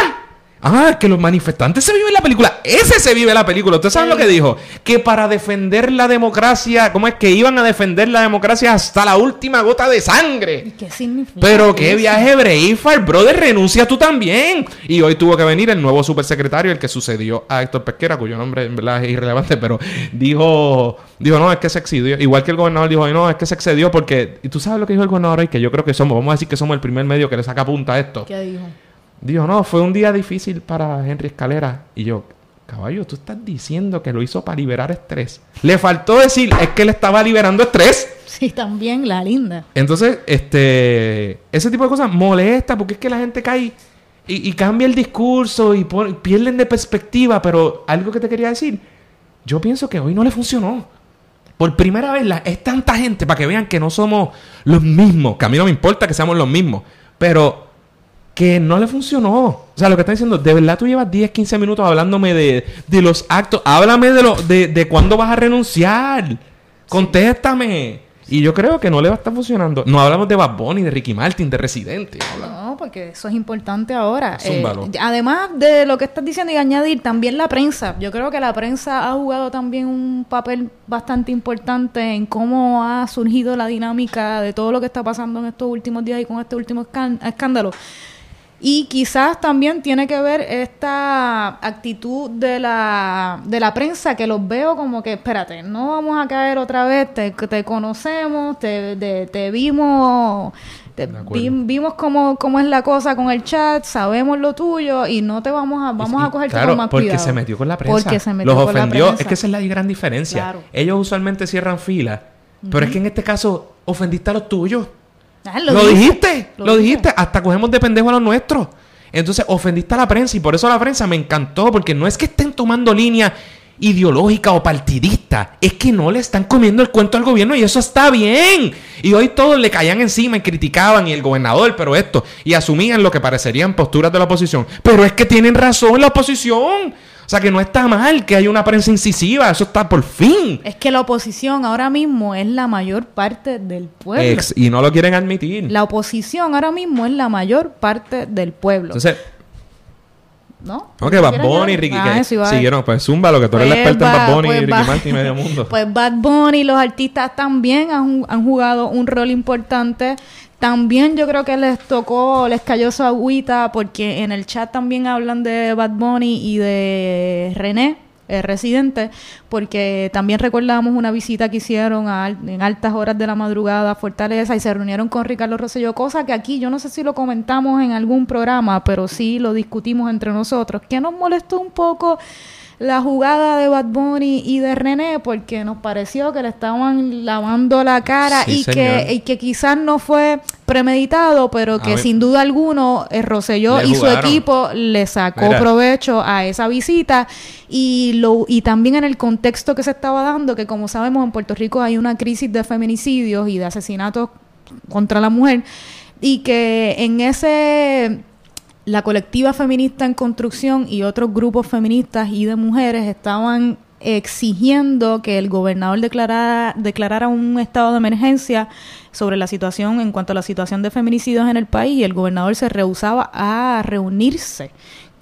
Ah, que los manifestantes se viven en la película. Ese se vive la película. ¿Usted sabe ¿Qué lo que dijo? Que para defender la democracia, ¿cómo es que iban a defender la democracia hasta la última gota de sangre? ¿Qué significa? Pero qué viaje Braveheart, brother, renuncia tú también. Y hoy tuvo que venir el nuevo supersecretario, el que sucedió a Héctor Pesquera, cuyo nombre en verdad es irrelevante, pero dijo, dijo, no, es que se excedió. Igual que el gobernador dijo, no, es que se excedió porque, y tú sabes lo que dijo el gobernador hoy, que yo creo que somos, vamos a decir que somos el primer medio que le saca punta a esto. ¿Qué dijo? Dijo, no, fue un día difícil para Henry Escalera. Y yo, caballo, tú estás diciendo que lo hizo para liberar estrés. Le faltó decir, es que le estaba liberando estrés. Sí, también la linda. Entonces, este, ese tipo de cosas molesta porque es que la gente cae y, y cambia el discurso y pierden de perspectiva. Pero algo que te quería decir, yo pienso que hoy no le funcionó. Por primera vez la- es tanta gente para que vean que no somos los mismos. Que a mí no me importa que seamos los mismos. Pero que no le funcionó. O sea, lo que están diciendo, de verdad tú llevas 10, 15 minutos hablándome de, de los actos. Háblame de, lo, de, de cuándo vas a renunciar. Contéstame. Y yo creo que no le va a estar funcionando. No hablamos de Bad Bunny, de Ricky Martin, de Residente. No, porque eso es importante ahora. Eh, además de lo que estás diciendo y añadir, también la prensa. Yo creo que la prensa ha jugado también un papel bastante importante en cómo ha surgido la dinámica de todo lo que está pasando en estos últimos días y con este último escándalo. Y quizás también tiene que ver esta actitud de la, de la prensa que los veo como que, espérate, no vamos a caer otra vez, te, te conocemos, te, te, vimos, vimos cómo, cómo es la cosa con el chat, sabemos lo tuyo y no te vamos a, vamos a coger claro, más porque se metió con la prensa. Porque se metió los ofendió. Es que esa es la gran diferencia. Ellos usualmente cierran fila, pero es que en este caso ofendiste a los tuyos. Ah, lo, dijiste, lo, dijiste. Hasta cogemos de pendejo a los nuestros. Entonces ofendiste a la prensa y por eso la prensa me encantó, porque no es que estén tomando línea ideológica o partidista, es que no le están comiendo el cuento al gobierno y eso está bien. Y hoy todos le caían encima y criticaban y el gobernador, pero esto, y asumían lo que parecerían posturas de la oposición. Pero es que tienen razón la oposición. O sea que no está mal que haya una prensa incisiva, eso está por fin. Es que la oposición ahora mismo es la mayor parte del pueblo. y no lo quieren admitir. La oposición ahora mismo es la mayor parte del pueblo. Entonces, ¿no? Ok, Bad Bunny y Ricky ah, siguieron, pues Zumba, lo que tú eres la pues experta en Bad Bunny pues y Ricky Martin y medio mundo. Pues Bad Bunny y los artistas también han, han jugado un rol importante también yo creo que les tocó, les cayó su agüita porque en el chat también hablan de Bad Bunny y de René, el residente, porque también recordamos una visita que hicieron en altas horas de la madrugada a Fortaleza y se reunieron con Ricardo Rosselló, cosa que aquí yo no sé si lo comentamos en algún programa, pero sí lo discutimos entre nosotros, que nos molestó un poco la jugada de Bad Bunny y de René porque nos pareció que le estaban lavando la cara y, que, y que quizás no fue premeditado, pero que sin duda alguno eh, Rosselló y su equipo le sacó provecho a esa visita. Y lo y también en el contexto que se estaba dando, que como sabemos en Puerto Rico hay una crisis de feminicidios y de asesinatos contra la mujer y que en ese la colectiva feminista en construcción y otros grupos feministas y de mujeres estaban exigiendo que el gobernador declarara, declarara un estado de emergencia sobre la situación en cuanto a la situación de feminicidios en el país y el gobernador se rehusaba a reunirse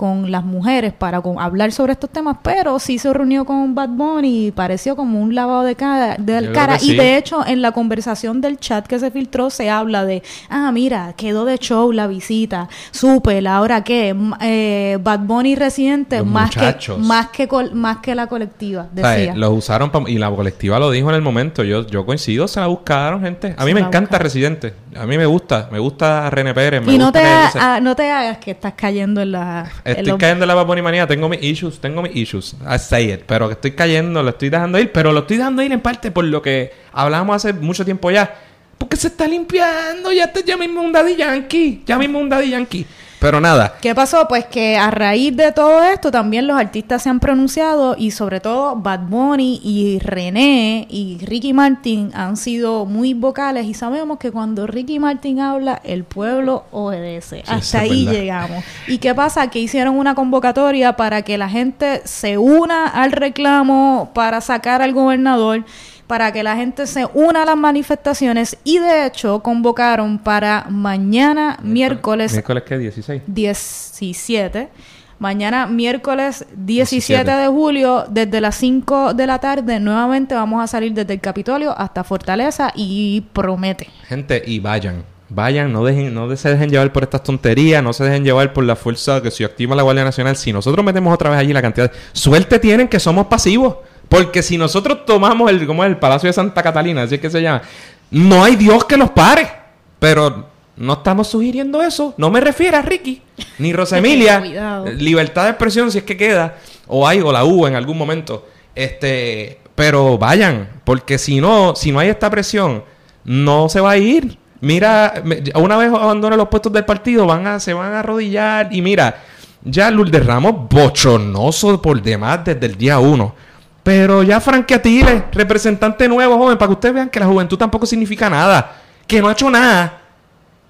con las mujeres para hablar sobre estos temas, pero sí se reunió con Bad Bunny y pareció como un lavado de cara. De cara. Y de hecho, en la conversación del chat que se filtró se habla de, ah, mira, quedó de show la visita, súper, ahora qué, eh, Bad Bunny residente más que, más que más que la colectiva, decía. los usaron y la colectiva lo dijo en el momento, yo, yo coincido, se la buscaron, gente. A mí me encanta Residente, a mí me gusta, me gusta René Pérez. y no, te no te hagas que estás cayendo en la Estoy cayendo en la manía, tengo mis issues, tengo mis issues. I say it. Pero estoy cayendo, lo estoy dejando ir. Pero lo estoy dejando ir en parte por lo que hablábamos hace mucho tiempo ya. Porque se está limpiando, ya, está ya mismo un Daddy Yankee. Ya mismo un Daddy Yankee. Pero nada. ¿Qué pasó? Pues que a raíz de todo esto también los artistas se han pronunciado y sobre todo Bad Bunny y René y Ricky Martin han sido muy vocales y sabemos que cuando Ricky Martin habla el pueblo obedece. Hasta ahí llegamos. ¿Y qué pasa? Que hicieron una convocatoria para que la gente se una al reclamo para sacar al gobernador para que la gente se una a las manifestaciones y de hecho convocaron para mañana miércoles... ¿Miércoles qué? ¿16? 17. Mañana miércoles 17, de julio, desde las 5 de la tarde, nuevamente vamos a salir desde el Capitolio hasta Fortaleza y promete. Gente, y vayan. Vayan, no, dejen, no se dejen llevar por estas tonterías, no se dejen llevar por la fuerza que se activa la Guardia Nacional. Si nosotros metemos otra vez allí la cantidad, suerte tienen que somos pasivos. Porque si nosotros tomamos el, como el Palacio de Santa Catalina, así es que se llama, no hay Dios que los pare. Pero no estamos sugiriendo eso. No me refiero a Ricky, ni Rosa Emilia. Libertad de expresión si es que queda. O hay, o la hubo en algún momento. Este, pero vayan, porque si no, si no hay esta presión, no se va a ir. Mira, una vez abandone los puestos del partido, van a, se van a arrodillar. Y mira, ya Lourdes Ramos bochornoso por demás desde el día uno. Pero ya Frankie Atile, representante nuevo, joven, para que ustedes vean que la juventud tampoco significa nada. Que no ha hecho nada.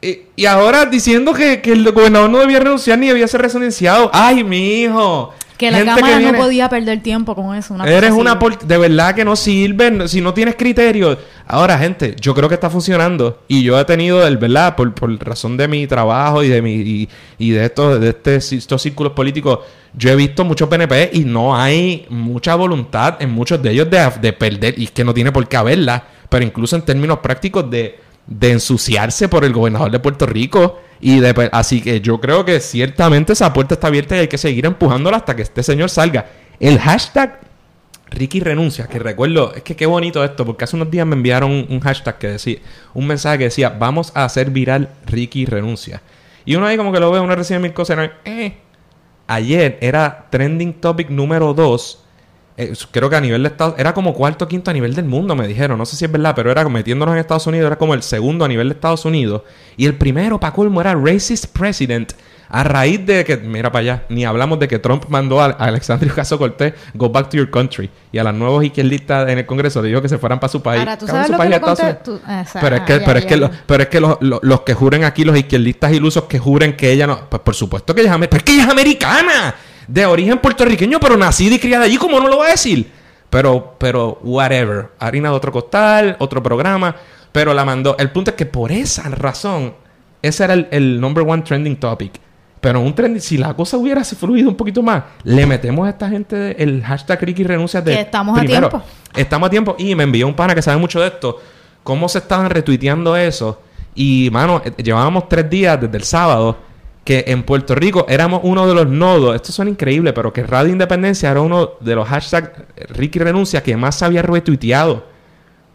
Y, ahora diciendo que, el gobernador no debía renunciar ni debía ser resonenciado. ¡Ay, mi hijo! Que la Gente cámara viene- no podía perder tiempo con eso. Una Eres una por... de verdad que no sirven si no tienes criterio. Ahora, gente, yo creo que está funcionando y yo he tenido el verdad por, por razón de mi trabajo y de mi y, y de estos de este, estos círculos políticos, yo he visto muchos PNP y no hay mucha voluntad en muchos de ellos de, de perder y es que no tiene por qué haberla, pero incluso en términos prácticos de de ensuciarse por el gobernador de Puerto Rico y de así que yo creo que ciertamente esa puerta está abierta y hay que seguir empujándola hasta que este señor salga. El hashtag Ricky renuncia, que recuerdo, es que qué bonito esto, porque hace unos días me enviaron un, hashtag que decía, un mensaje que decía, vamos a hacer viral Ricky renuncia. Y uno ahí como que lo ve, uno recibe mil cosas, y eh. Ayer era trending topic número 2. Creo que a nivel de Estados era como cuarto o quinto a nivel del mundo, me dijeron. No sé si es verdad, pero era metiéndonos en Estados Unidos, era como el segundo a nivel de Estados Unidos. Y el primero, para colmo, era Racist President. A raíz de que, mira para allá, ni hablamos de que Trump mandó a, Alexandria Caso Cortés, go back to your country. Y a las nuevos izquierdistas en el Congreso le dijo que se fueran para su país. Ahora, ¿tú sabes su lo que país Estados conté? Unidos. Tú- esa- Pero es ah, que, ya, pero es ya, que, ya. lo- pero es que los, los- los que juren aquí, los izquierdistas ilusos que juren que ella no. Pues por supuesto que ella es, amer- pero es que ella es americana. De origen puertorriqueño, pero nacida y criada allí, ¿cómo no lo va a decir? Pero, pero, whatever. Harina de otro costal, otro programa. Pero la mandó. El punto es que por esa razón, ese era el, el number one trending topic. Pero un trending, si la cosa hubiera fluido un poquito más, le metemos a esta gente de- el hashtag Ricky renuncia de Que estamos a tiempo. Estamos a tiempo. Y me envió un pana que sabe mucho de esto. Cómo se estaban retuiteando eso. Y, mano, eh, llevábamos tres días desde el sábado que en Puerto Rico éramos uno de los nodos. Esto suena increíble, pero que Radio Independencia era uno de los hashtags Ricky Renuncia que más había retuiteado.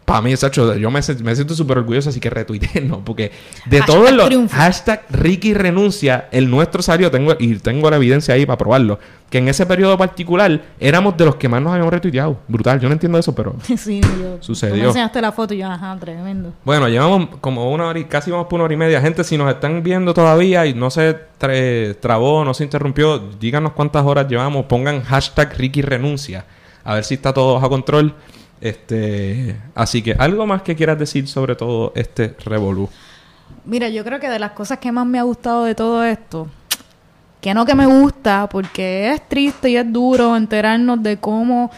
Para mí, Sacho, yo me, me siento súper orgulloso, así que retuiteenlo. Porque de todos los triunfo. hashtag Ricky Renuncia, el nuestro salió, tengo, y tengo la evidencia ahí para probarlo, que en ese periodo particular éramos de los que más nos habíamos retuiteado. Brutal, yo no entiendo eso, pero sí, yo, Sucedió. Tú me enseñaste la foto y yo, ajá, tremendo. bueno, llevamos como una hora y casi vamos por una hora y media. Gente, si nos están viendo todavía y no se tra- trabó, no se interrumpió, díganos cuántas horas llevamos. Pongan hashtag Ricky renuncia. A ver si está todo bajo control. Este, así que algo más que quieras decir sobre todo este revolú. Mira, yo creo que de las cosas que más me ha gustado de todo esto, que no que me gusta, porque es triste y es duro enterarnos de cómo,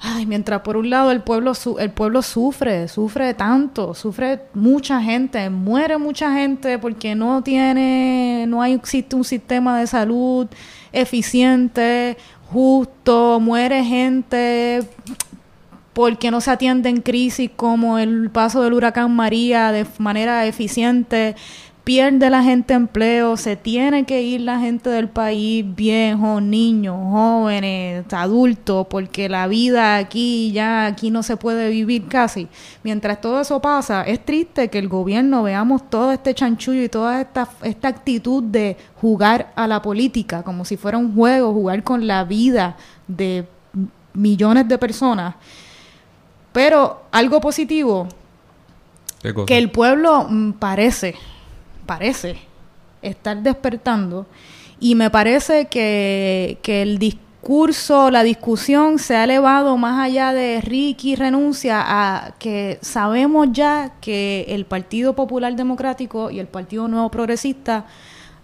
ay, mientras por un lado el pueblo su- el pueblo sufre, sufre tanto, sufre mucha gente, muere mucha gente porque no tiene, no hay existe un sistema de salud eficiente, justo, muere gente porque no se atiende en crisis como el paso del huracán María de manera eficiente, pierde la gente empleo, se tiene que ir la gente del país, viejos, niños, jóvenes, adultos, porque la vida aquí ya aquí no se puede vivir casi. Mientras todo eso pasa, es triste que el gobierno veamos todo este chanchullo y toda esta, esta actitud de jugar a la política como si fuera un juego, jugar con la vida de millones de personas. Pero algo positivo, ¿Qué cosa? que el pueblo mm, parece, parece estar despertando y me parece que, que el discurso, la discusión se ha elevado más allá de Ricky renuncia a que sabemos ya que el Partido Popular Democrático y el Partido Nuevo Progresista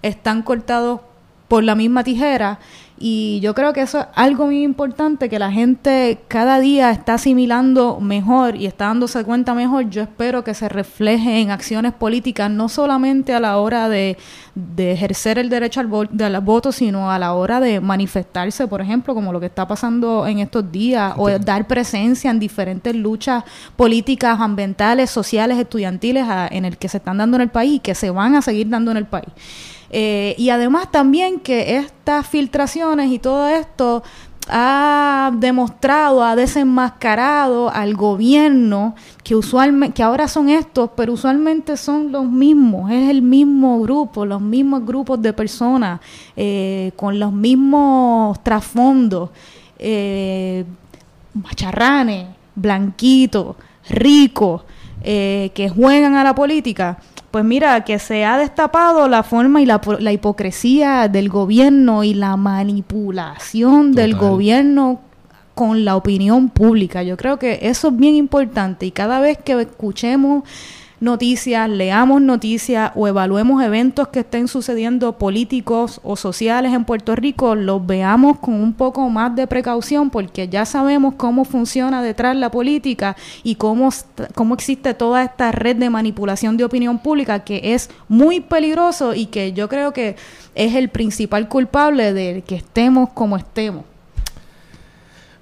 están cortados por la misma tijera y yo creo que eso es algo muy importante que la gente cada día está asimilando mejor y está dándose cuenta mejor. Yo espero que se refleje en acciones políticas, no solamente a la hora de, de ejercer el derecho al, vo- del voto, sino a la hora de manifestarse, por ejemplo, como lo que está pasando en estos días, o dar presencia en diferentes luchas políticas, ambientales, sociales, estudiantiles a- en el que se están dando en el país y que se van a seguir dando en el país. Eh, y además también que estas filtraciones y todo esto ha demostrado, ha desenmascarado al gobierno que usualmente, que ahora son estos, pero usualmente son los mismos, es el mismo grupo, los mismos grupos de personas, eh, con los mismos trasfondos, eh, macharranes, blanquitos, ricos, eh, que juegan a la política, pues mira, que se ha destapado la forma y la, la hipocresía del gobierno y la manipulación del gobierno con la opinión pública. Yo creo que eso es bien importante y cada vez que escuchemos noticias, leamos noticias o evaluemos eventos que estén sucediendo políticos o sociales en Puerto Rico, los veamos con un poco más de precaución porque ya sabemos cómo funciona detrás la política y cómo, cómo existe toda esta red de manipulación de opinión pública que es muy peligroso y que yo creo que es el principal culpable de que estemos como estemos.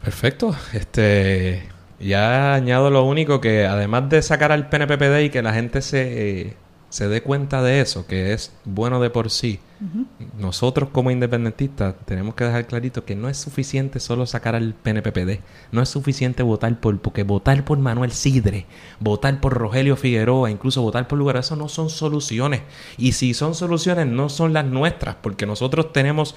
Perfecto. Este, ya añado lo único que además de sacar al PNPPD y que la gente se, se dé cuenta de eso, que es bueno de por sí, nosotros como independentistas tenemos que dejar clarito que no es suficiente solo sacar al PNPPD, no es suficiente votar por, porque votar por Manuel Sidre, votar por Rogelio Figueroa, incluso votar por lugar, eso no son soluciones. Y si son soluciones, no son las nuestras, porque nosotros tenemos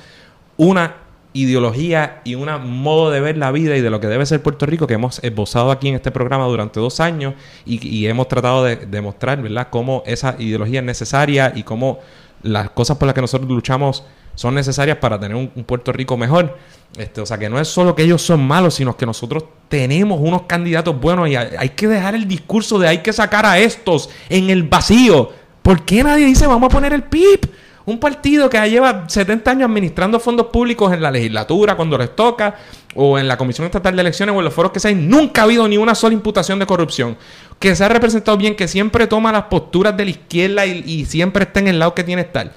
una ideología y un modo de ver la vida y de lo que debe ser Puerto Rico que hemos esbozado aquí en este programa durante dos años y, hemos tratado de demostrar, ¿verdad?, cómo esa ideología es necesaria y cómo las cosas por las que nosotros luchamos son necesarias para tener un, Puerto Rico mejor. Este, o sea, que no es solo que ellos son malos, sino que nosotros tenemos unos candidatos buenos y hay, que dejar el discurso de hay que sacar a estos en el vacío. ¿Por qué nadie dice vamos a poner el PIB? Un partido que lleva 70 años administrando fondos públicos en la legislatura cuando les toca, o en la Comisión Estatal de Elecciones, o en los foros que sea, nunca ha habido ni una sola imputación de corrupción. Que se ha representado bien, que siempre toma las posturas de la izquierda y, siempre está en el lado que tiene estar.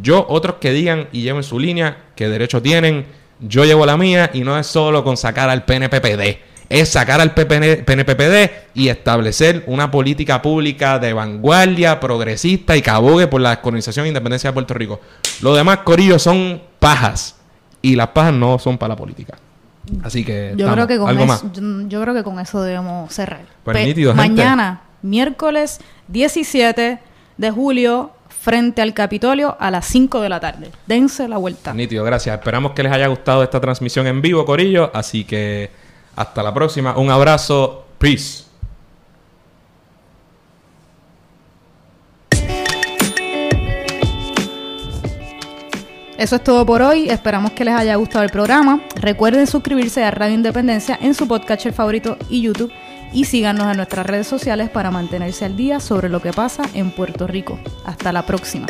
Yo, otros que digan y lleven su línea, que derecho tienen, yo llevo la mía y no es solo con sacar al PNPPD es sacar al PNPPD y establecer una política pública de vanguardia, progresista y que abogue por la descolonización e independencia de Puerto Rico. Lo demás, Corillo, son pajas. Y las pajas no son para la política. Así que. Yo, creo que con eso, Yo, creo que con eso debemos cerrar. Pues mañana, miércoles 17 de julio, frente al Capitolio a las 5 de la tarde. Dense la vuelta. Nítido, gracias. Esperamos que les haya gustado esta transmisión en vivo, Corillo. Así que hasta la próxima. Un abrazo. Peace. Eso es todo por hoy. Esperamos que les haya gustado el programa. Recuerden suscribirse a Radio Independencia en su podcast favorito y YouTube. Y síganos en nuestras redes sociales para mantenerse al día sobre lo que pasa en Puerto Rico. Hasta la próxima.